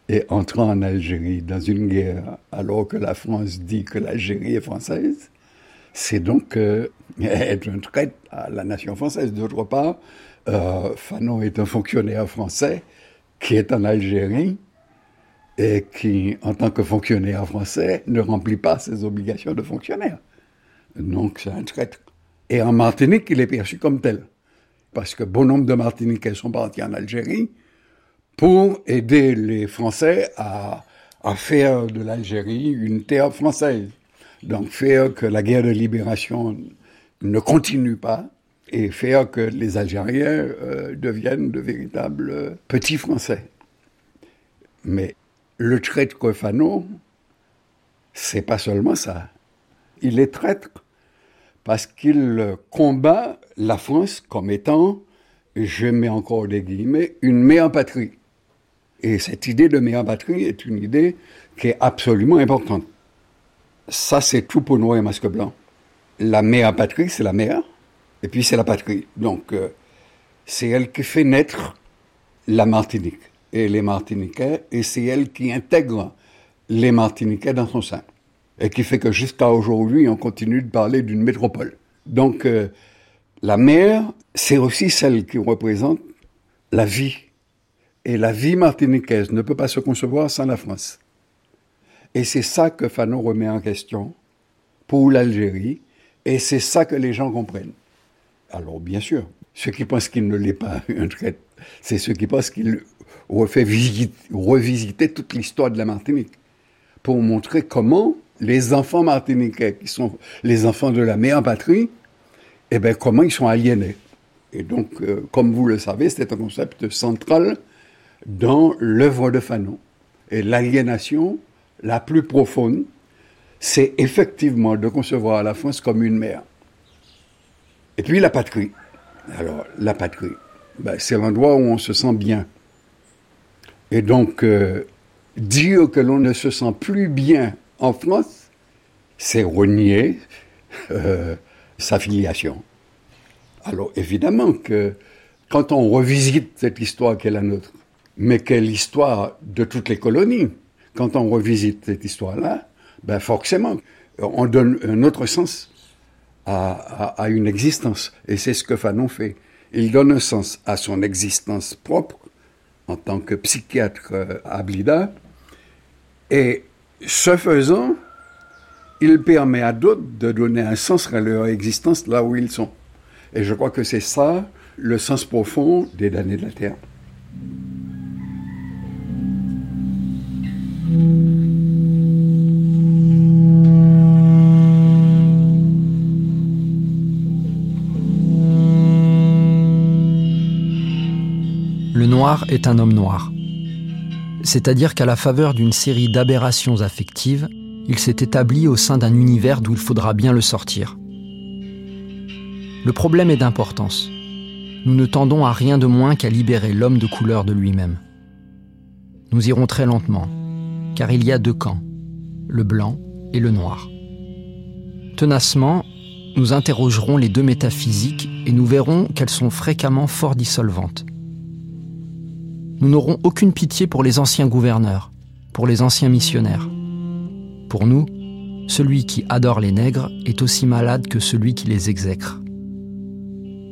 Et entrant en Algérie dans une guerre alors que la France dit que l'Algérie est française, c'est donc euh, être un traître à la nation française. D'autre part, euh, Fanon est un fonctionnaire français qui est en Algérie et qui, en tant que fonctionnaire français, ne remplit pas ses obligations de fonctionnaire. Donc c'est un traître. Et en Martinique, il est perçu comme tel. Parce que bon nombre de Martiniquais sont partis en Algérie pour aider les Français à, faire de l'Algérie une terre française. Donc faire que la guerre de libération ne continue pas et faire que les Algériens euh, deviennent de véritables petits Français. Mais le traître Fanon, c'est pas seulement ça. Il est traître parce qu'il combat la France comme étant, je mets encore des guillemets, une meilleure patrie. Et cette idée de meilleure patrie est une idée qui est absolument importante. Ça, c'est tout pour nous et masque blanc. La meilleure patrie, c'est la mère, et puis c'est la patrie. Donc, euh, c'est elle qui fait naître la Martinique et les Martiniquais, et c'est elle qui intègre les Martiniquais dans son sein et qui fait que jusqu'à aujourd'hui, on continue de parler d'une métropole. Donc, euh, La mer, c'est aussi celle qui représente la vie. Et la vie martiniquaise ne peut pas se concevoir sans la France. Et c'est ça que Fanon remet en question pour l'Algérie, et c'est ça que les gens comprennent. Alors, bien sûr, ceux qui pensent qu'il ne l'est pas un traite, c'est ceux qui pensent qu'il refait revisiter toute l'histoire de la Martinique pour montrer comment les enfants martiniquais, qui sont les enfants de la meilleure patrie, eh bien, comment ils sont aliénés? Et donc, euh, comme vous le savez, c'est un concept central dans l'œuvre de Fanon. Et l'aliénation la plus profonde, c'est effectivement de concevoir la France comme une mère. Et puis la patrie. Alors, la patrie, ben, c'est l'endroit où on se sent bien. Et donc, euh, dire que l'on ne se sent plus bien en France, c'est renier euh, sa filiation. Alors, évidemment que quand on revisite cette histoire qui est la nôtre, mais quelle l'histoire de toutes les colonies, quand on revisite cette histoire-là, ben forcément, on donne un autre sens à, une existence. Et c'est ce que Fanon fait. Il donne un sens à son existence propre en tant que psychiatre euh, à Blida. Et ce faisant, il permet à d'autres de donner un sens à leur existence là où ils sont. Et je crois que c'est ça le sens profond des damnés de la Terre. Le noir est un homme noir. C'est-à-dire qu'à la faveur d'une série d'aberrations affectives, il s'est établi au sein d'un univers d'où il faudra bien le sortir. Le problème est d'importance. Nous ne tendons à rien de moins qu'à libérer l'homme de couleur de lui-même. Nous irons très lentement, car il y a deux camps, le blanc et le noir. Tenacement, nous interrogerons les deux métaphysiques et nous verrons qu'elles sont fréquemment fort dissolvantes. Nous n'aurons aucune pitié pour les anciens gouverneurs, pour les anciens missionnaires. Pour nous, celui qui adore les nègres est aussi malade que celui qui les exècre.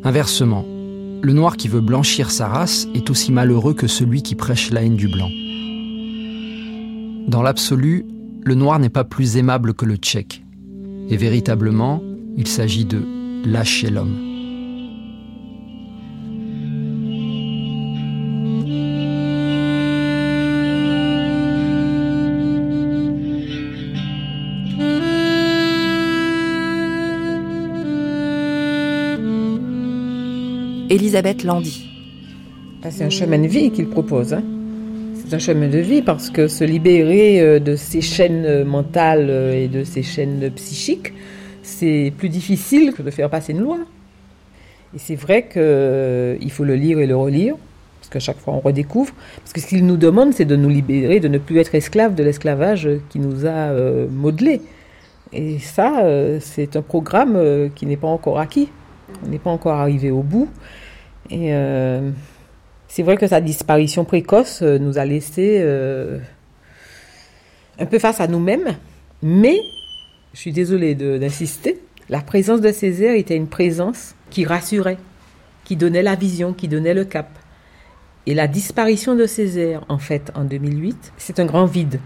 Inversement, le noir qui veut blanchir sa race est aussi malheureux que celui qui prêche la haine du blanc. Dans l'absolu, le noir n'est pas plus aimable que le tchèque. Et véritablement, il s'agit de lâcher l'homme. Elisabeth Landy. C'est un chemin de vie qu'il propose. Hein c'est un chemin de vie parce que se libérer euh, de ces chaînes euh, mentales euh, et de ces chaînes psychiques, c'est plus difficile que de faire passer une loi. Et c'est vrai qu'il faut le lire et le relire, parce qu'à chaque fois on redécouvre. Parce que ce qu'il nous demande, c'est de nous libérer, de ne plus être esclaves de l'esclavage qui nous a modelés. Et ça, c'est un programme qui n'est pas encore acquis. On n'est pas encore arrivé au bout. Et c'est vrai que sa disparition précoce euh, nous a laissé euh, un peu face à nous-mêmes, mais, je suis désolée d'insister, la présence de Césaire était une présence qui rassurait, qui donnait la vision, qui donnait le cap. Et la disparition de Césaire, en fait, en 2008, c'est un grand vide.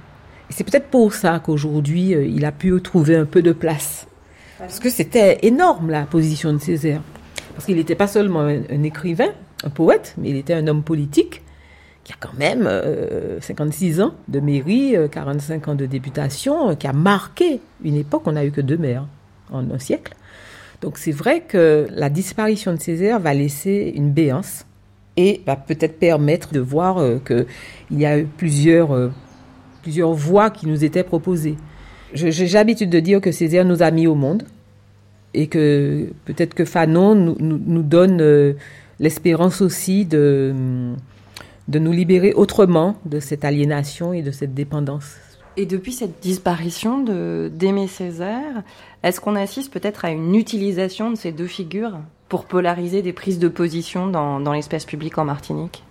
Et c'est peut-être pour ça qu'aujourd'hui, euh, il a pu trouver un peu de place. Parce que c'était énorme, la position de Césaire. Parce qu'il n'était pas seulement un écrivain, un poète, mais il était un homme politique qui a quand même 56 euh, ans de mairie, 45 euh, ans de députation, qui a marqué une époque. On n'a eu que deux maires en un siècle. Donc c'est vrai que la disparition de Césaire va laisser une béance et va peut-être permettre de voir euh, qu'il y a eu plusieurs, plusieurs voies qui nous étaient proposées. J'ai l'habitude de dire que Césaire nous a mis au monde et que peut-être que Fanon nous, nous donne l'espérance aussi de, de nous libérer autrement de cette aliénation et de cette dépendance. Et depuis cette disparition d'Aimé Césaire, est-ce qu'on assiste peut-être à une utilisation de ces deux figures pour polariser des prises de position dans, dans l'espace public en Martinique?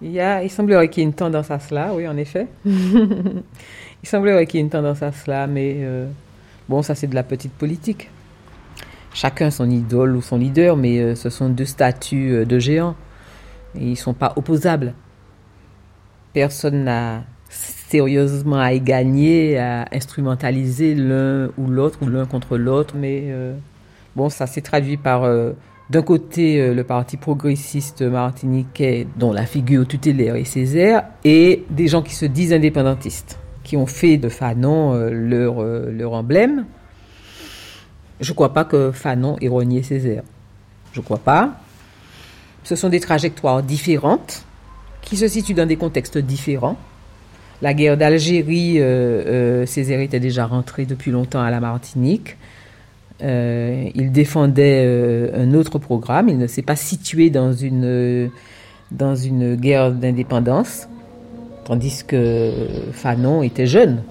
Il, y a, il semblerait qu'il y ait une tendance à cela, oui, en effet. il semblerait qu'il y ait une tendance à cela, mais euh, bon, ça c'est de la petite politique. chacun son idole ou son leader, mais euh, ce sont deux statues euh, de géants. Ils ne sont pas opposables. Personne n'a sérieusement à y gagner, à instrumentaliser l'un ou l'autre, ou l'un contre l'autre. Mais euh, bon, ça s'est traduit par, d'un côté, le parti progressiste martiniquais, dont la figure tutélaire est Césaire, et des gens qui se disent indépendantistes, qui ont fait de Fanon leur, leur emblème. Je ne crois pas que Fanon ait renié Césaire. Je ne crois pas. Ce sont des trajectoires différentes qui se situent dans des contextes différents. La guerre d'Algérie, euh, euh, Césaire était déjà rentré depuis longtemps à la Martinique. Euh, il défendait un autre programme. Il ne s'est pas situé dans une, dans une guerre d'indépendance, tandis que Fanon était jeune.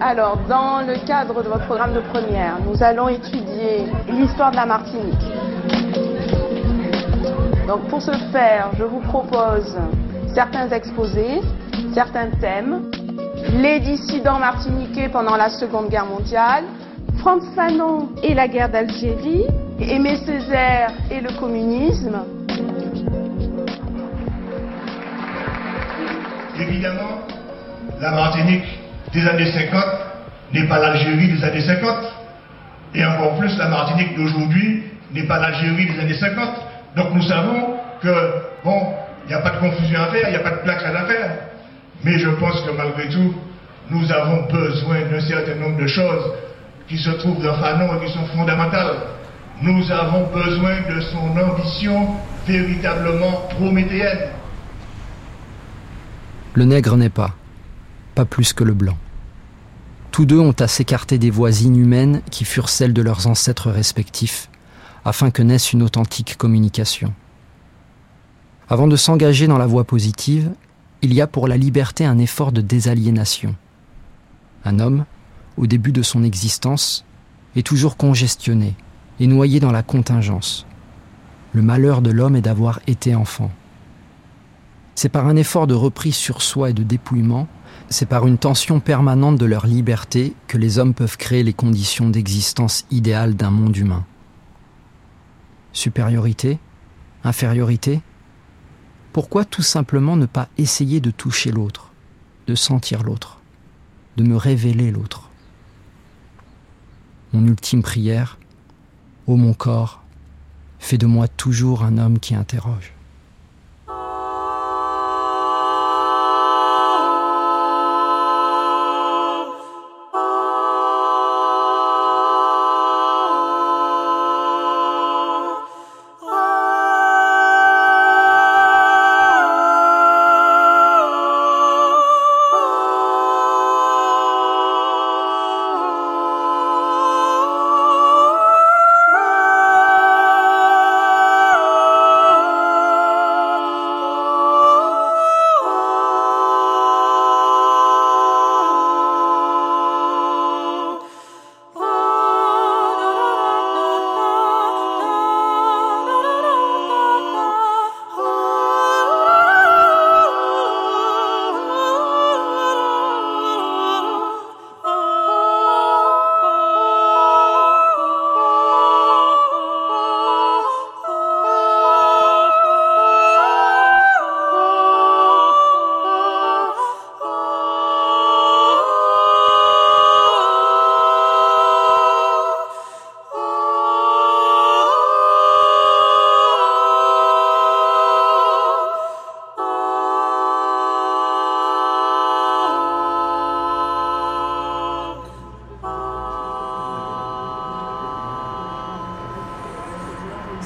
Alors, dans le cadre de votre programme de première, nous allons étudier l'histoire de la Martinique. Donc, pour ce faire, je vous propose certains exposés, certains thèmes. Les dissidents martiniquais pendant la Seconde Guerre mondiale, Franz Fanon et la guerre d'Algérie, Aimé Césaire et le communisme. Évidemment, la Martinique des années 50 n'est pas l'Algérie des années 50. Et encore plus, la Martinique d'aujourd'hui n'est pas l'Algérie des années 50. Donc nous savons que, bon, il n'y a pas de confusion à faire, il n'y a pas de plaque à faire. Mais je pense que malgré tout, nous avons besoin d'un certain nombre de choses qui se trouvent dans Fanon et qui sont fondamentales. Nous avons besoin de son ambition véritablement prométhéenne. Le nègre n'est pas pas plus que le blanc. Tous deux ont à s'écarter des voies inhumaines qui furent celles de leurs ancêtres respectifs, afin que naisse une authentique communication. Avant de s'engager dans la voie positive, il y a pour la liberté un effort de désaliénation. Un homme, au début de son existence, est toujours congestionné et noyé dans la contingence. Le malheur de l'homme est d'avoir été enfant. C'est par un effort de reprise sur soi et de dépouillement c'est par une tension permanente de leur liberté que les hommes peuvent créer les conditions d'existence idéales d'un monde humain. Supériorité? Infériorité? Pourquoi tout simplement ne pas essayer de toucher l'autre, de sentir l'autre, de me révéler l'autre? Mon ultime prière, ô mon corps, fais de moi toujours un homme qui interroge.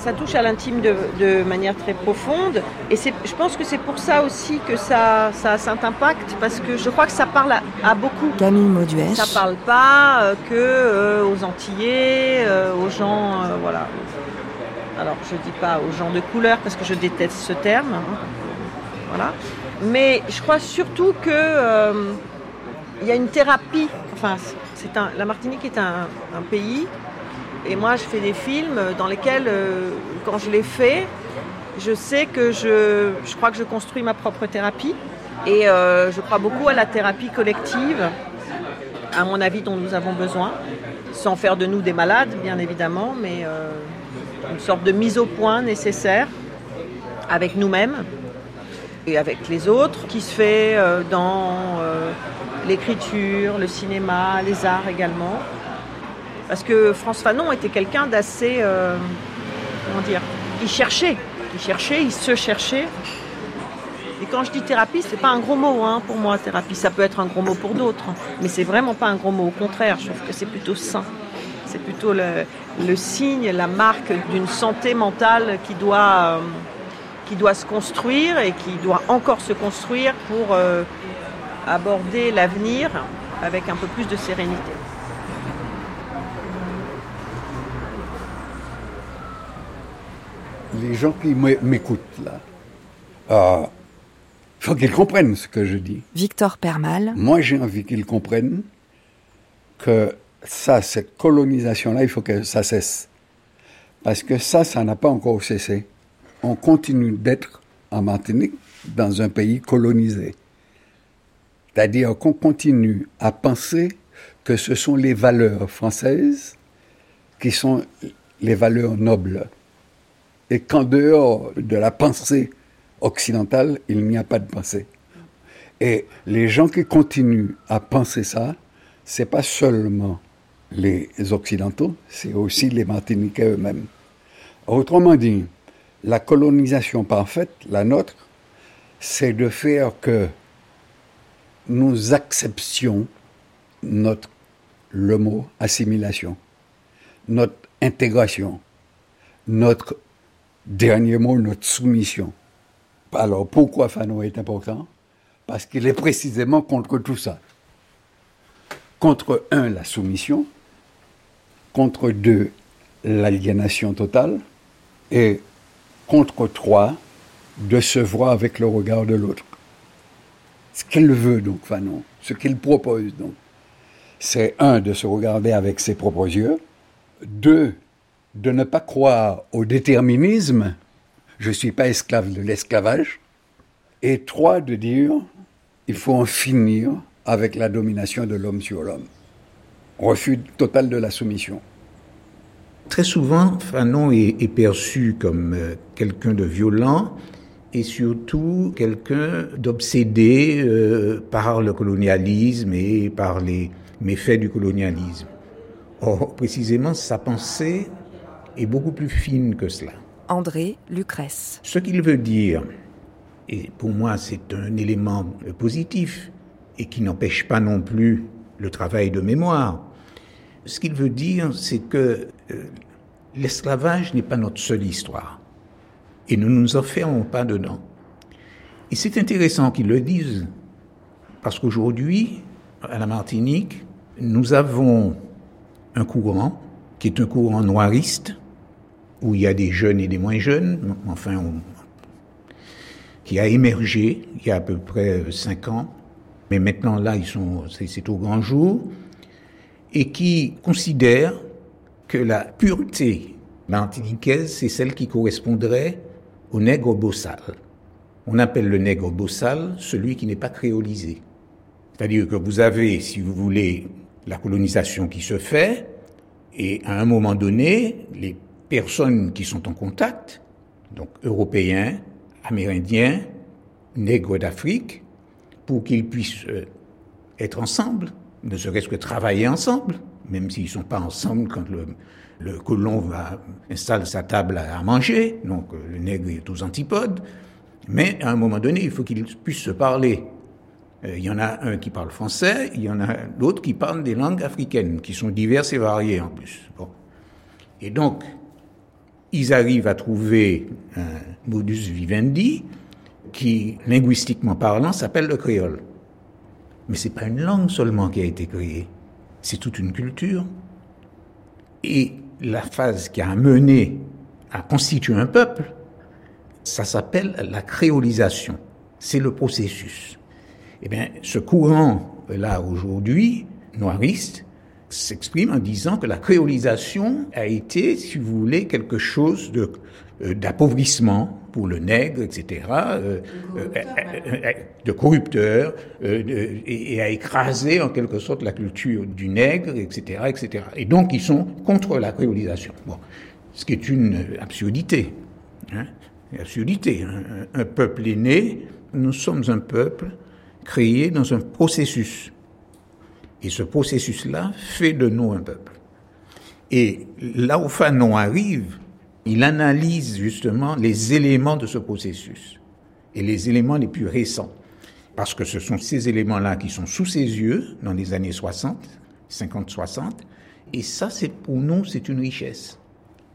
Ça touche à l'intime de, manière très profonde. Et je pense que c'est pour ça aussi que ça, ça a cet impact, parce que je crois que ça parle à, beaucoup. Camille Mauduès. Ça parle pas euh, que euh, aux Antillais, euh, aux gens, voilà. Alors je dis pas aux gens de couleur parce que je déteste ce terme, hein. voilà. Mais je crois surtout que il y a une thérapie. Enfin, c'est la Martinique est un pays et moi, je fais des films dans lesquels, euh, quand je les fais, Je sais que je, je crois que je construis ma propre thérapie et euh, je crois beaucoup à la thérapie collective, à mon avis dont nous avons besoin, sans faire de nous des malades bien évidemment, mais euh, une sorte de mise au point nécessaire avec nous-mêmes et avec les autres, qui se fait dans l'écriture, le cinéma, les arts également. Parce que France Fanon était quelqu'un d'assez, euh, comment dire, il cherchait, il cherchait, il se cherchait. Et quand je dis thérapie, c'est pas un gros mot hein, pour moi, thérapie. Ça peut être un gros mot pour d'autres, mais c'est vraiment pas un gros mot. Au contraire, je trouve que c'est plutôt sain. C'est plutôt le, le signe, la marque d'une santé mentale qui doit, euh, qui doit se construire et qui doit encore se construire pour euh, aborder l'avenir avec un peu plus de sérénité. Les gens qui m'écoutent là, euh, faut qu'ils comprennent ce que je dis. Victor Permal. Moi, j'ai envie qu'ils comprennent que ça, cette colonisation-là, il faut que ça cesse. Parce que ça, ça n'a pas encore cessé. On continue d'être en Martinique dans un pays colonisé. C'est-à-dire qu'on continue à penser que ce sont les valeurs françaises qui sont les valeurs nobles. Et qu'en dehors de la pensée occidentale, il n'y a pas de pensée. Et les gens qui continuent à penser ça, c'est pas seulement les Occidentaux, c'est aussi les Martiniquais eux-mêmes. Autrement dit, la colonisation parfaite, la nôtre, c'est de faire que nous acceptions notre, le mot assimilation, notre intégration, notre dernier mot, notre soumission. Alors pourquoi Fanon est important? Parce qu'il est précisément contre tout ça. Contre un, la soumission, contre deux, l'aliénation totale, et contre trois, de se voir avec le regard de l'autre. Ce qu'il veut donc, Fanon, ce qu'il propose donc, c'est un, de se regarder avec ses propres yeux, deux, de ne pas croire au déterminisme, je ne suis pas esclave de l'esclavage, et trois, de dire, il faut en finir avec la domination de l'homme sur l'homme. Refus total de la soumission. Très souvent, Fanon est, perçu comme euh, quelqu'un de violent et surtout quelqu'un d'obsédé euh, par le colonialisme et par les méfaits du colonialisme. Or, précisément, sa pensée est beaucoup plus fine que cela. André Lucrèce. Ce qu'il veut dire, et pour moi c'est un élément positif et qui n'empêche pas non plus le travail de mémoire, ce qu'il veut dire, c'est que euh, l'esclavage n'est pas notre seule histoire. Et nous ne nous enfermons pas dedans. Et c'est intéressant qu'ils le disent, parce qu'aujourd'hui, à la Martinique, nous avons un courant qui est un courant noiriste, où il y a des jeunes et des moins jeunes, enfin, qui a émergé il y a à peu près cinq ans, mais maintenant là, ils sont, c'est au grand jour, et qui considère que la pureté martiniquaise, c'est celle qui correspondrait au nègre bossal. On appelle le nègre bossal celui qui n'est pas créolisé. C'est-à-dire que vous avez, si vous voulez, la colonisation qui se fait, et à un moment donné, les personnes qui sont en contact, donc européens, amérindiens, nègres d'Afrique, pour qu'ils puissent euh, être ensemble, ne serait-ce que travailler ensemble, même s'ils ne sont pas ensemble quand le, colon va installe sa table à manger, donc euh, le nègre est aux antipodes, mais à un moment donné, il faut qu'ils puissent se parler. Euh, il y en a un qui parle français, il y en a l'autre qui parle des langues africaines, qui sont diverses et variées en plus. Bon. Et donc, ils arrivent à trouver un modus vivendi qui, linguistiquement parlant, s'appelle le créole. Mais c'est pas une langue seulement qui a été créée, c'est toute une culture. Et la phase qui a mené à constituer un peuple, ça s'appelle la créolisation. C'est le processus. Eh bien, ce courant là aujourd'hui, noiriste, s'exprime en disant que la créolisation a été, si vous voulez, quelque chose de euh, d'appauvrissement pour le nègre, etc., euh, euh, de corrupteur, et, a écrasé en quelque sorte la culture du nègre, etc., etc. Et donc ils sont contre la créolisation. Bon, ce qui est une absurdité. Hein, absurdité. Hein. Un, un peuple est né, nous sommes un peuple créé dans un processus. Et ce processus-là fait de nous un peuple. Et là où Fanon arrive, il analyse justement les éléments de ce processus et les éléments les plus récents. Parce que ce sont ces éléments-là qui sont sous ses yeux dans les années 60, 50-60. Et ça, c'est pour nous, c'est une richesse.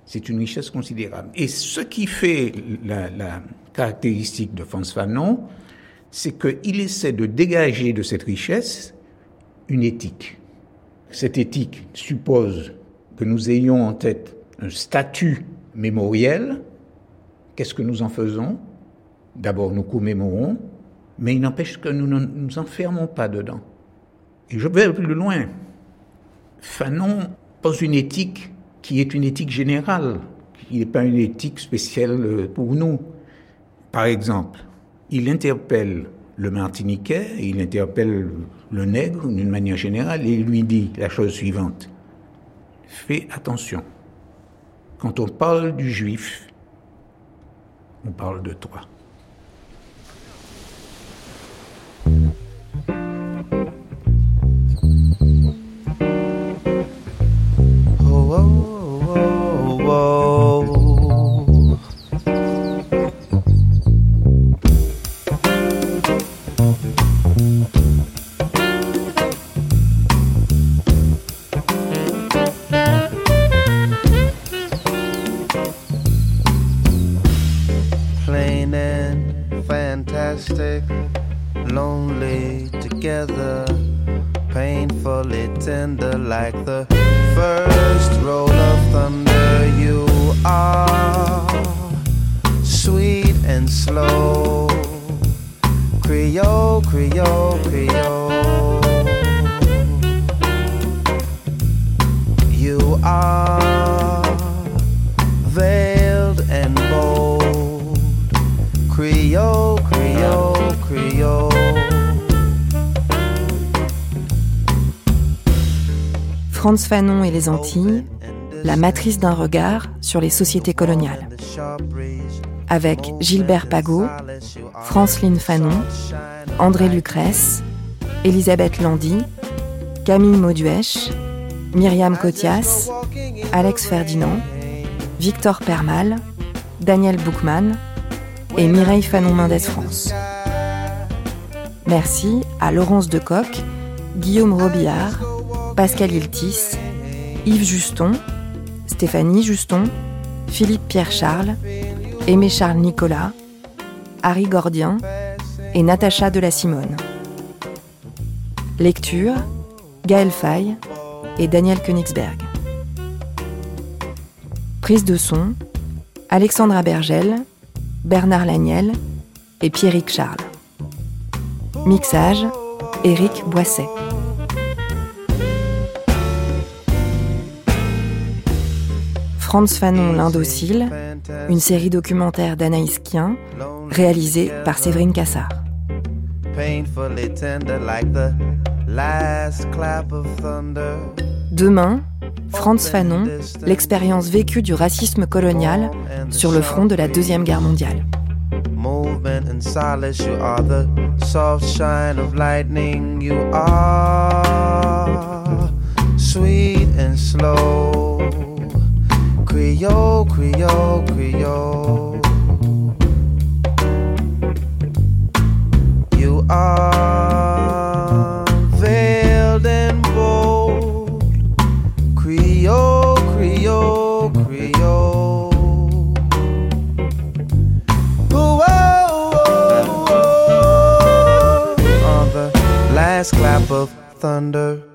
C'est une richesse considérable. Et ce qui fait la, caractéristique de Franz Fanon, c'est qu'il essaie de dégager de cette richesse une éthique. Cette éthique suppose que nous ayons en tête un statut mémoriel, qu'est-ce que nous en faisons? D'abord, nous commémorons, mais il n'empêche que nous ne nous enfermons pas dedans. Et je vais plus loin. Fanon pose une éthique qui est une éthique générale, qui n'est pas une éthique spéciale pour nous. Par exemple, il interpelle le Martiniquais, il interpelle le nègre d'une manière générale, et lui dit la chose suivante. Fais attention. Quand on parle du juif, on parle de toi. Fanon Antilles, la matrice d'un regard sur les sociétés coloniales. Avec Gilbert Pagot, Franceline Fanon, André Lucrèce, Elisabeth Landy, Camille Mauduèche, Myriam Cotias, Alex Ferdinand, Victor Permal, Daniel Boukman et Mireille Fanon-Mendès France. Merci à Laurence Decoq, Guillaume Robillard, Pascal Iltis, Yves Juston, Stéphanie Juston, Philippe Pierre-Charles, Aimé Charles Nicolas, Harry Gordien et Natacha de la Simone. Lecture Gaël Faye et Daniel Königsberg. Prise de son Alexandra Bergel, Bernard Laniel et Pierrick Charles. Mixage Éric Boisset. Franz Fanon l'Indocile, une série documentaire d'Anaïs Kien, réalisée par Séverine Cassard. Demain, Franz Fanon, l'expérience vécue du racisme colonial sur le front de la Deuxième Guerre mondiale. sweet and slow. Creole, Creole, Creole. You are veiled and bold. Creole, Creole, Creole. Whoa, oh, whoa, oh, oh, whoa, On the last clap of thunder.